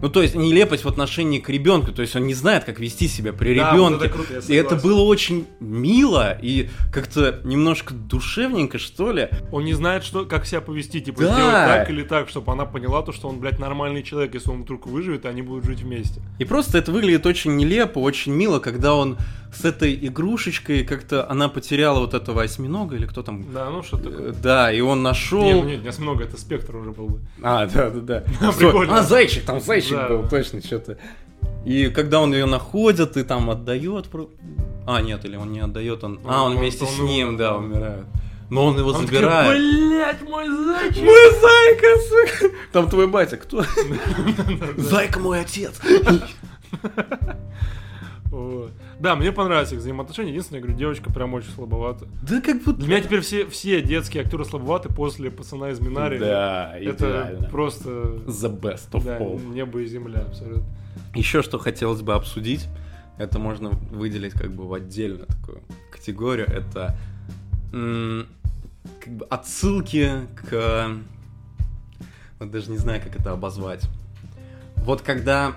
Ну, то есть нелепость в отношении к ребенку, то есть он не знает, как вести себя при Да, ребенке. вот это круто, я и это было очень мило и как-то немножко душевненько, что ли. Он не знает, что, как себя повести, типа, Да. сделать так или так, чтобы она поняла то, что он, блядь, нормальный человек, если он вдруг выживет, и они будут жить вместе. И просто это выглядит очень нелепо, очень мило, когда он с этой игрушечкой как-то она потеряла вот этого осьминога или кто там. Да, ну что Э, такое. Да, и он нашел. Ну нет, не много, это спектр уже был бы. А, да, да, да. Прикольно. А, зайчик, там зайчик Да. был, точно, что-то. И когда он ее находит и там отдает. А, нет, или он не отдает, он. А, он Он- вместе он с ним, да, умирает. Но он его Он забирает. такой, блядь, мой зайчик! Мой зайка, сука! Там твой батя, кто? Зайка мой отец. Вот. Да, мне понравились их взаимоотношения. Единственное, я говорю, девочка прям очень слабовата. Да как будто... Для меня теперь все, все детские актеры слабоваты после пацана из Минари. Да, Это идеально. просто The best of да, all. небо и земля абсолютно. Еще что хотелось бы обсудить, это можно выделить как бы в отдельную такую категорию. Это как бы отсылки к... Вот даже не знаю, как это обозвать. Вот когда...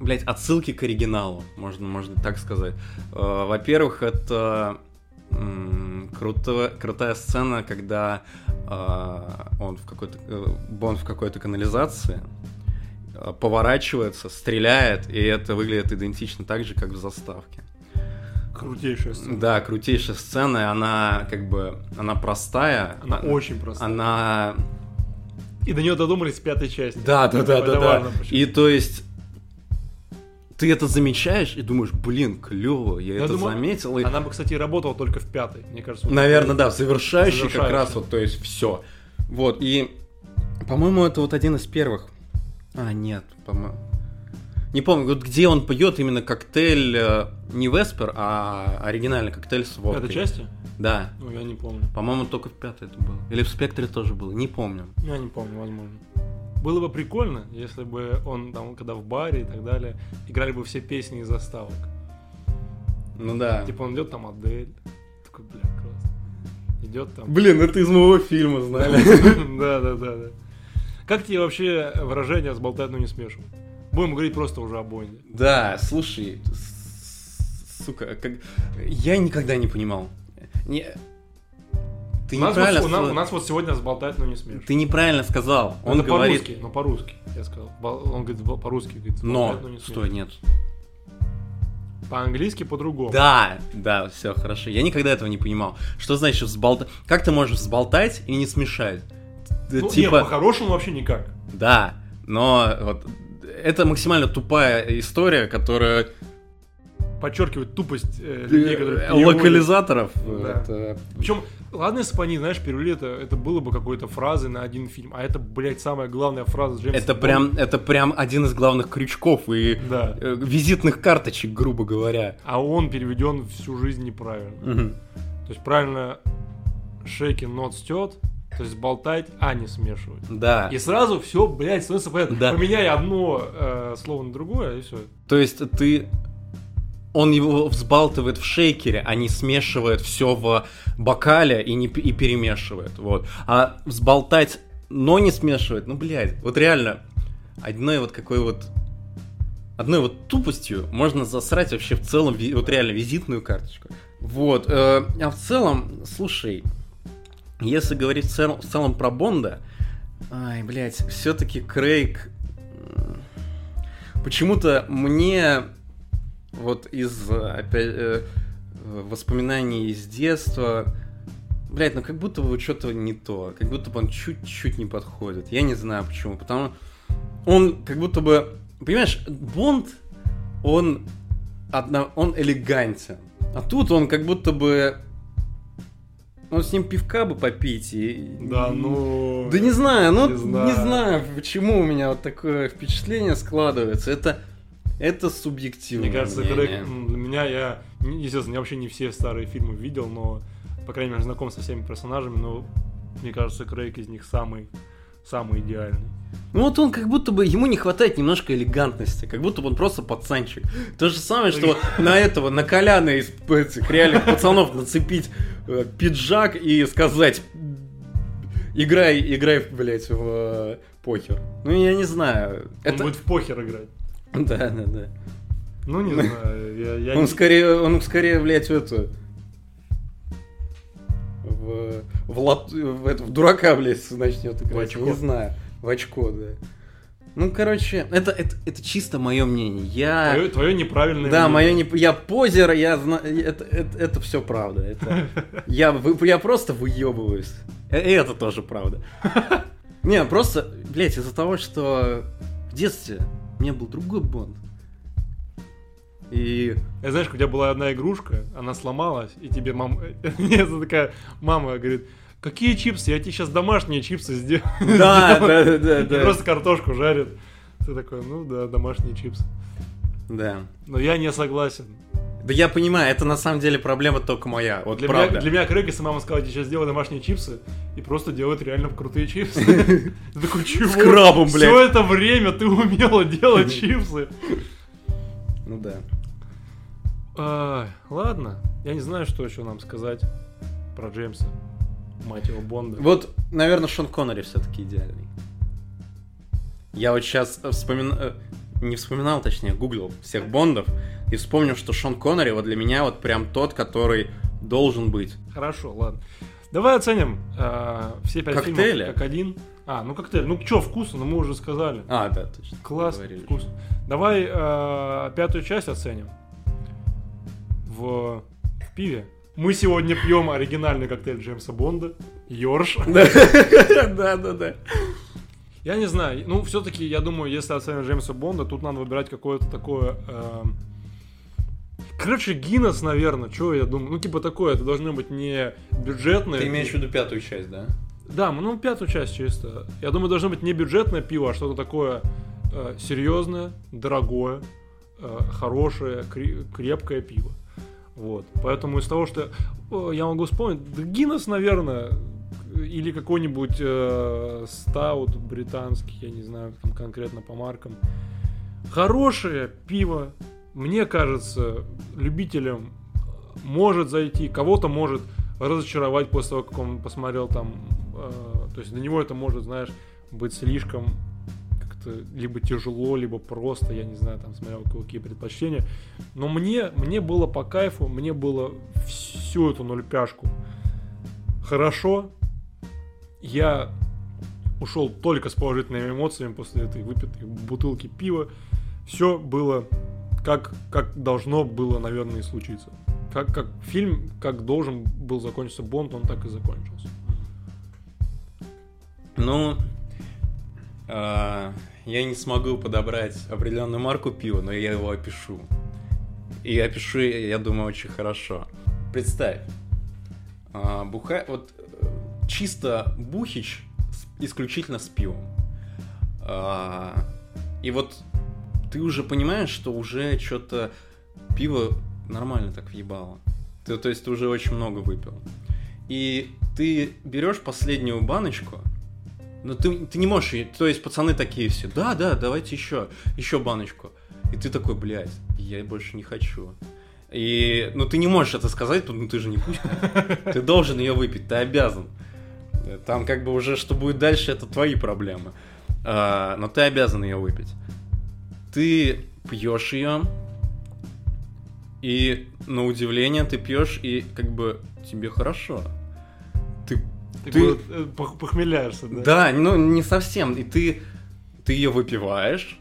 Блять, отсылки к оригиналу, можно, можно так сказать. Э, Во-первых, это м, круто- крутая сцена, когда э, он в какой-то э, Бонд в какой-то канализации поворачивается, стреляет, и это выглядит идентично так же, как в заставке. Крутейшая сцена. Да, крутейшая сцена, и она как бы, она простая. Она очень простая. Она... И до нее додумались в пятой части. Да, да, да, да, да. почему. И то есть ты это замечаешь и думаешь, блин, клево, я, Я это думаю, заметил. И... Она бы, кстати, работала только в пятой, мне кажется. вот Наверное, да, завершающий как Завершающий. раз вот, то есть все. Вот, и, по-моему, это вот один из первых. А, нет, по-моему. Не помню, вот где он пьет именно коктейль э, не Веспер, а оригинальный коктейль с В водкой. пятой части? Да. Ну, я не помню. По-моему, только в пятой это было. Или в Спектре тоже было, не помню. Я не помню, возможно. Было бы прикольно, если бы он там, когда в баре и так далее, играли бы все песни из заставок. Ну да. Типа он идет там Адель. Такой, бля, класс. Идет там. Блин, это из моего фильма, знали. Да, да, да, да. Как тебе вообще выражение сболтать, но не смешивать? Будем говорить просто уже о Бонде. Да, слушай, с- сука, как... я никогда не понимал. Не... Ты у, нас неправильно вот, у, нас, у нас вот сегодня сболтать, но не смешивать. Ты неправильно сказал. Он Это говорит... по-русски, но по-русски, я сказал. Он говорит по-русски, говорит, Но, но не стой, смешивать. нет. По-английски по-другому. Да, да, все хорошо. Я никогда этого не понимал. Что значит взболтать? Как ты можешь взболтать и не смешать? Т- Ну, типа, нет, по-хорошему вообще никак. да, но вот это максимально тупая история, которая Подчеркивает тупость э, людей, которые э, локализаторов. Да. это- Причем, ладно, если бы они, знаешь, перевели это, это было бы какой-то фразы на один фильм, а это, блядь, самая главная фраза Джеймса Это Бонда. прям, это прям один из главных крючков и Да. э, визитных карточек, грубо говоря. А он переведен всю жизнь неправильно. Мгм. То есть правильно shaking, not stirred, то есть болтать, а не смешивать. Да. И сразу все, блядь, становится понятно. Да. Поменяй одно э, слово на другое, и все. То есть ты... Он его взбалтывает в шейкере, а не смешивает все в бокале и, не, и перемешивает. Вот. А взболтать, но не смешивает, ну, блядь, вот реально, одной вот какой вот... Одной вот тупостью можно засрать вообще в целом, вот реально, визитную карточку. Вот. э, а в целом, слушай, если говорить в целом, в целом про Бонда, ай, блядь, все-таки Крейг... Почему-то мне вот из опять э, воспоминаний из детства, блядь, ну как будто бы что-то не то, как будто бы он чуть-чуть не подходит. Я не знаю почему, потому он как будто бы, понимаешь, Бонд, он одно, он элегантен, а тут он как будто бы ну, с ним пивка бы попить и... Да, ну... Да не знаю, ну Не не знаю. знаю. почему у меня вот такое впечатление складывается. Это Это субъективное Мне кажется, мнение. Крейг, м, для меня, я, естественно, я вообще не все старые фильмы видел, но, по крайней мере, знаком со всеми персонажами, но мне кажется, Крейг из них самый, самый идеальный. Ну вот он как будто бы, ему не хватает немножко элегантности, как будто бы он просто пацанчик. То же самое, что на этого, на Коляна из этих реальных пацанов нацепить э, пиджак и сказать играй, играй, блядь, в э, покер. Ну я не знаю. Он Это... будет в покер играть. Да, да, да. Ну, не знаю, я, я Он не- скорее, он скорее, блядь, в эту... В, в, лот- в, это, в дурака, блядь, начнет играть. очко. Не знаю. В очко, да. Ну, короче, это, это, это чисто мое мнение. Я... Твое, твое неправильное Да, мое мнение. не... Я позер, я знаю... Это, это, это все правда. Это... Я, вы- я просто выебываюсь. Э, И это тоже правда. Не, просто, блядь, из-за того, что в детстве у меня был другой Бонд. И Я знаешь, у тебя была одна игрушка, она сломалась, и тебе мама... Нет, такая мама говорит, какие чипсы? Я тебе сейчас домашние чипсы сделаю. Да, да, да, да. Просто картошку жарят. Ты такой, ну да, домашние чипсы. Да. Но я не согласен. Да я понимаю, это на самом деле проблема только моя. Вот Для правда. меня, для меня если мама сказала, тебе сейчас сделай домашние чипсы, и просто делает реально крутые чипсы. Такой, чего? С крабом, блядь. Все это время ты умела делать чипсы. Ну да. Ай, ладно, я не знаю, что еще нам сказать про Джеймса, мать его, Бонда. Вот, наверное, Шон Коннери все-таки идеальный. Я вот сейчас вспоминаю, не вспоминал, точнее, гуглил всех Бондов и вспомнил, что Шон Коннери вот для меня вот прям тот, который должен быть. Хорошо, ладно. Давай оценим э, все пять Коктейли? фильмов как один. А, ну коктейль. Ну что, вкусно, ну мы уже сказали. А, да, точно. Говорили. вкусно. Давай э, пятую часть оценим. В, в пиве. Мы сегодня пьем оригинальный коктейль Джеймса Бонда. Йорш. Да, да, да. Я не знаю, ну все-таки я думаю, если оценивать Джеймса Бонда, тут надо выбирать какое-то такое. эм, Короче, Гиннес, наверное, что я думаю, ну типа такое, это должно быть не бюджетное. Ты имеешь в виду пятую часть, да? Да, ну пятую часть чисто. Я думаю, должно быть не бюджетное пиво, а что-то такое э, серьезное, дорогое, э, хорошее, кре- крепкое пиво. Вот. Поэтому из того, что э, я могу вспомнить, да Гиннес, наверное, или какой-нибудь э, стаут британский, я не знаю, там конкретно по маркам. Хорошее пиво, мне кажется, любителям может зайти, кого-то может разочаровать после того, как он посмотрел там. э, то есть для него это может, знаешь, быть слишком как-то либо тяжело, либо просто, я не знаю, там смотрел какие предпочтения. Но мне, мне было по кайфу, мне было всю эту нольпяшку хорошо. Я ушел только с положительными эмоциями после этой выпитой бутылки пива. Все было как, как должно было, наверное, и случиться. Как, как фильм, как должен был закончиться Бонд, он так и закончился. Ну, а, я не смогу подобрать определенную марку пива, но я его опишу. И опишу, я думаю, очень хорошо. Представь, а, буха... вот э, чисто бухич исключительно с пивом. А, и вот ты уже понимаешь, что уже что-то пиво нормально так въебало. Ты, то есть ты уже очень много выпил. И ты берешь последнюю баночку, но ты, ты не можешь, то есть пацаны такие все, да, да, давайте еще, еще баночку. И ты такой, блядь, я больше не хочу. И, ну ты не можешь это сказать, ну ты же не пусть. Ты должен ее выпить, ты обязан. Там как бы уже, что будет дальше, это твои проблемы. А, но ты обязан ее выпить. Ты пьешь ее, и на удивление ты пьешь, и как бы тебе хорошо. Ты Ты, Ты- э, пох- похмеляешься, да? да, ну не совсем. И ты, ты ее выпиваешь.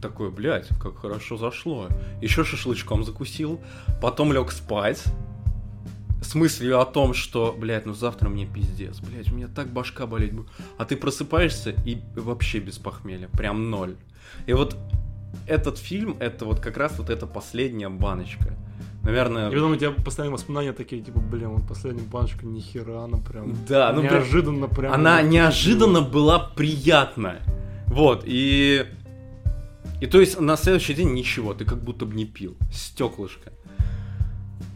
Такой, блядь, как хорошо зашло. Еще шашлычком закусил. Потом лег спать. С мыслью о том, что, блядь, ну завтра мне пиздец. Блядь, у меня так башка болеть будет. А ты просыпаешься и вообще без похмелья. Прям ноль. И вот этот фильм, это вот как раз вот эта последняя баночка. Наверное... И потом у тебя постоянно воспоминания такие, типа, блин, вот последняя баночка, нихера, она прям Да, ну, неожиданно прям. Она неожиданно была приятна. Вот, и И то есть на следующий день ничего, ты как будто бы не пил. Стеклышко.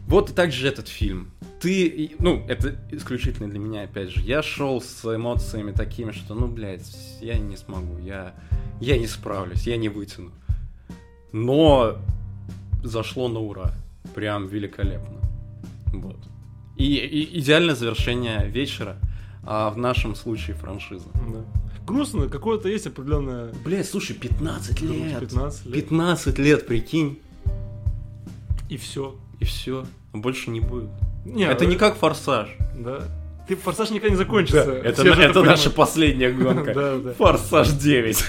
Вот и так же этот фильм. Ты, ну, это исключительно для меня, опять же. Я шел с эмоциями такими, что, ну, блядь, я не смогу, я, я не справлюсь, я не вытяну. Но зашло на ура. Прям великолепно. Вот. И, и идеальное завершение вечера, а в нашем случае франшиза. Да. Грустно, какое-то есть определенное... Блядь, слушай, 15 лет. 15 лет. 15 лет, прикинь. И все. И все. Больше не будет. Не, это э, не как форсаж. Да. Ты форсаж никогда не закончится. это Все же это понимают. наша последняя гонка. Да, да. Форсаж 9.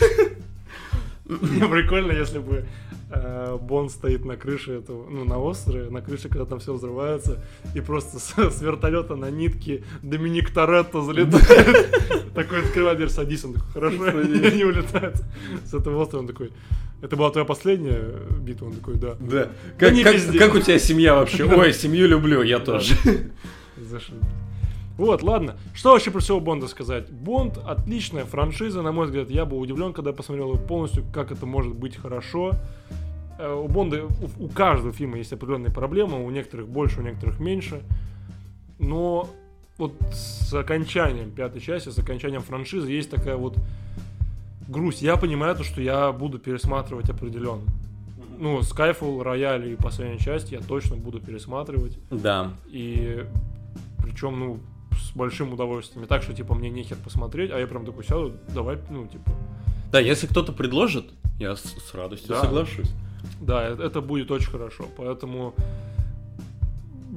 Не, Прикольно, если бы э, Бонд стоит на крыше этого, ну, на острове, на крыше, когда там все взрывается, и просто с, с вертолета на нитке Доминик Торетто залетает. Такой открывает дверь, садись, он такой, хорошо, и они улетают с этого острова. Он такой, это была твоя последняя битва? Он такой, да. Да. Да Как, не как- как у тебя семья вообще? Ой, семью люблю, я Да. тоже. Вот, ладно. Что вообще про всего Бонда сказать? Бонд отличная франшиза, на мой взгляд. Я был удивлен, когда посмотрел его полностью, как это может быть хорошо. Э, У Бонда, у, у каждого фильма есть определенные проблемы, у некоторых больше, у некоторых меньше. Но вот с окончанием пятой части, с окончанием франшизы есть такая вот грусть. Я понимаю то, что я буду пересматривать определенно. Ну, Skyfall, Рояль и последняя часть я точно буду пересматривать. Да. И причем, ну, с большим удовольствием. Не так, что, типа, мне нехер посмотреть, а я прям такой сяду, давай, ну, типа, Да, если кто-то предложит, я с, с радостью Да. соглашусь. да, э- это будет очень хорошо. Поэтому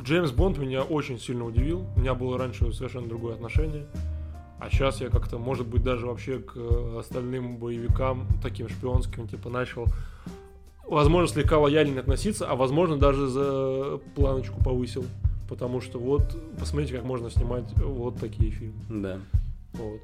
Джеймс Бонд меня очень сильно удивил. У меня было раньше совершенно другое отношение. А сейчас я как-то, может быть, даже вообще к э, остальным боевикам, таким шпионским, типа, начал, возможно, слегка лояльнее относиться, а возможно, даже за планочку повысил. Потому что вот, посмотрите, как можно снимать вот такие фильмы. Да. Вот.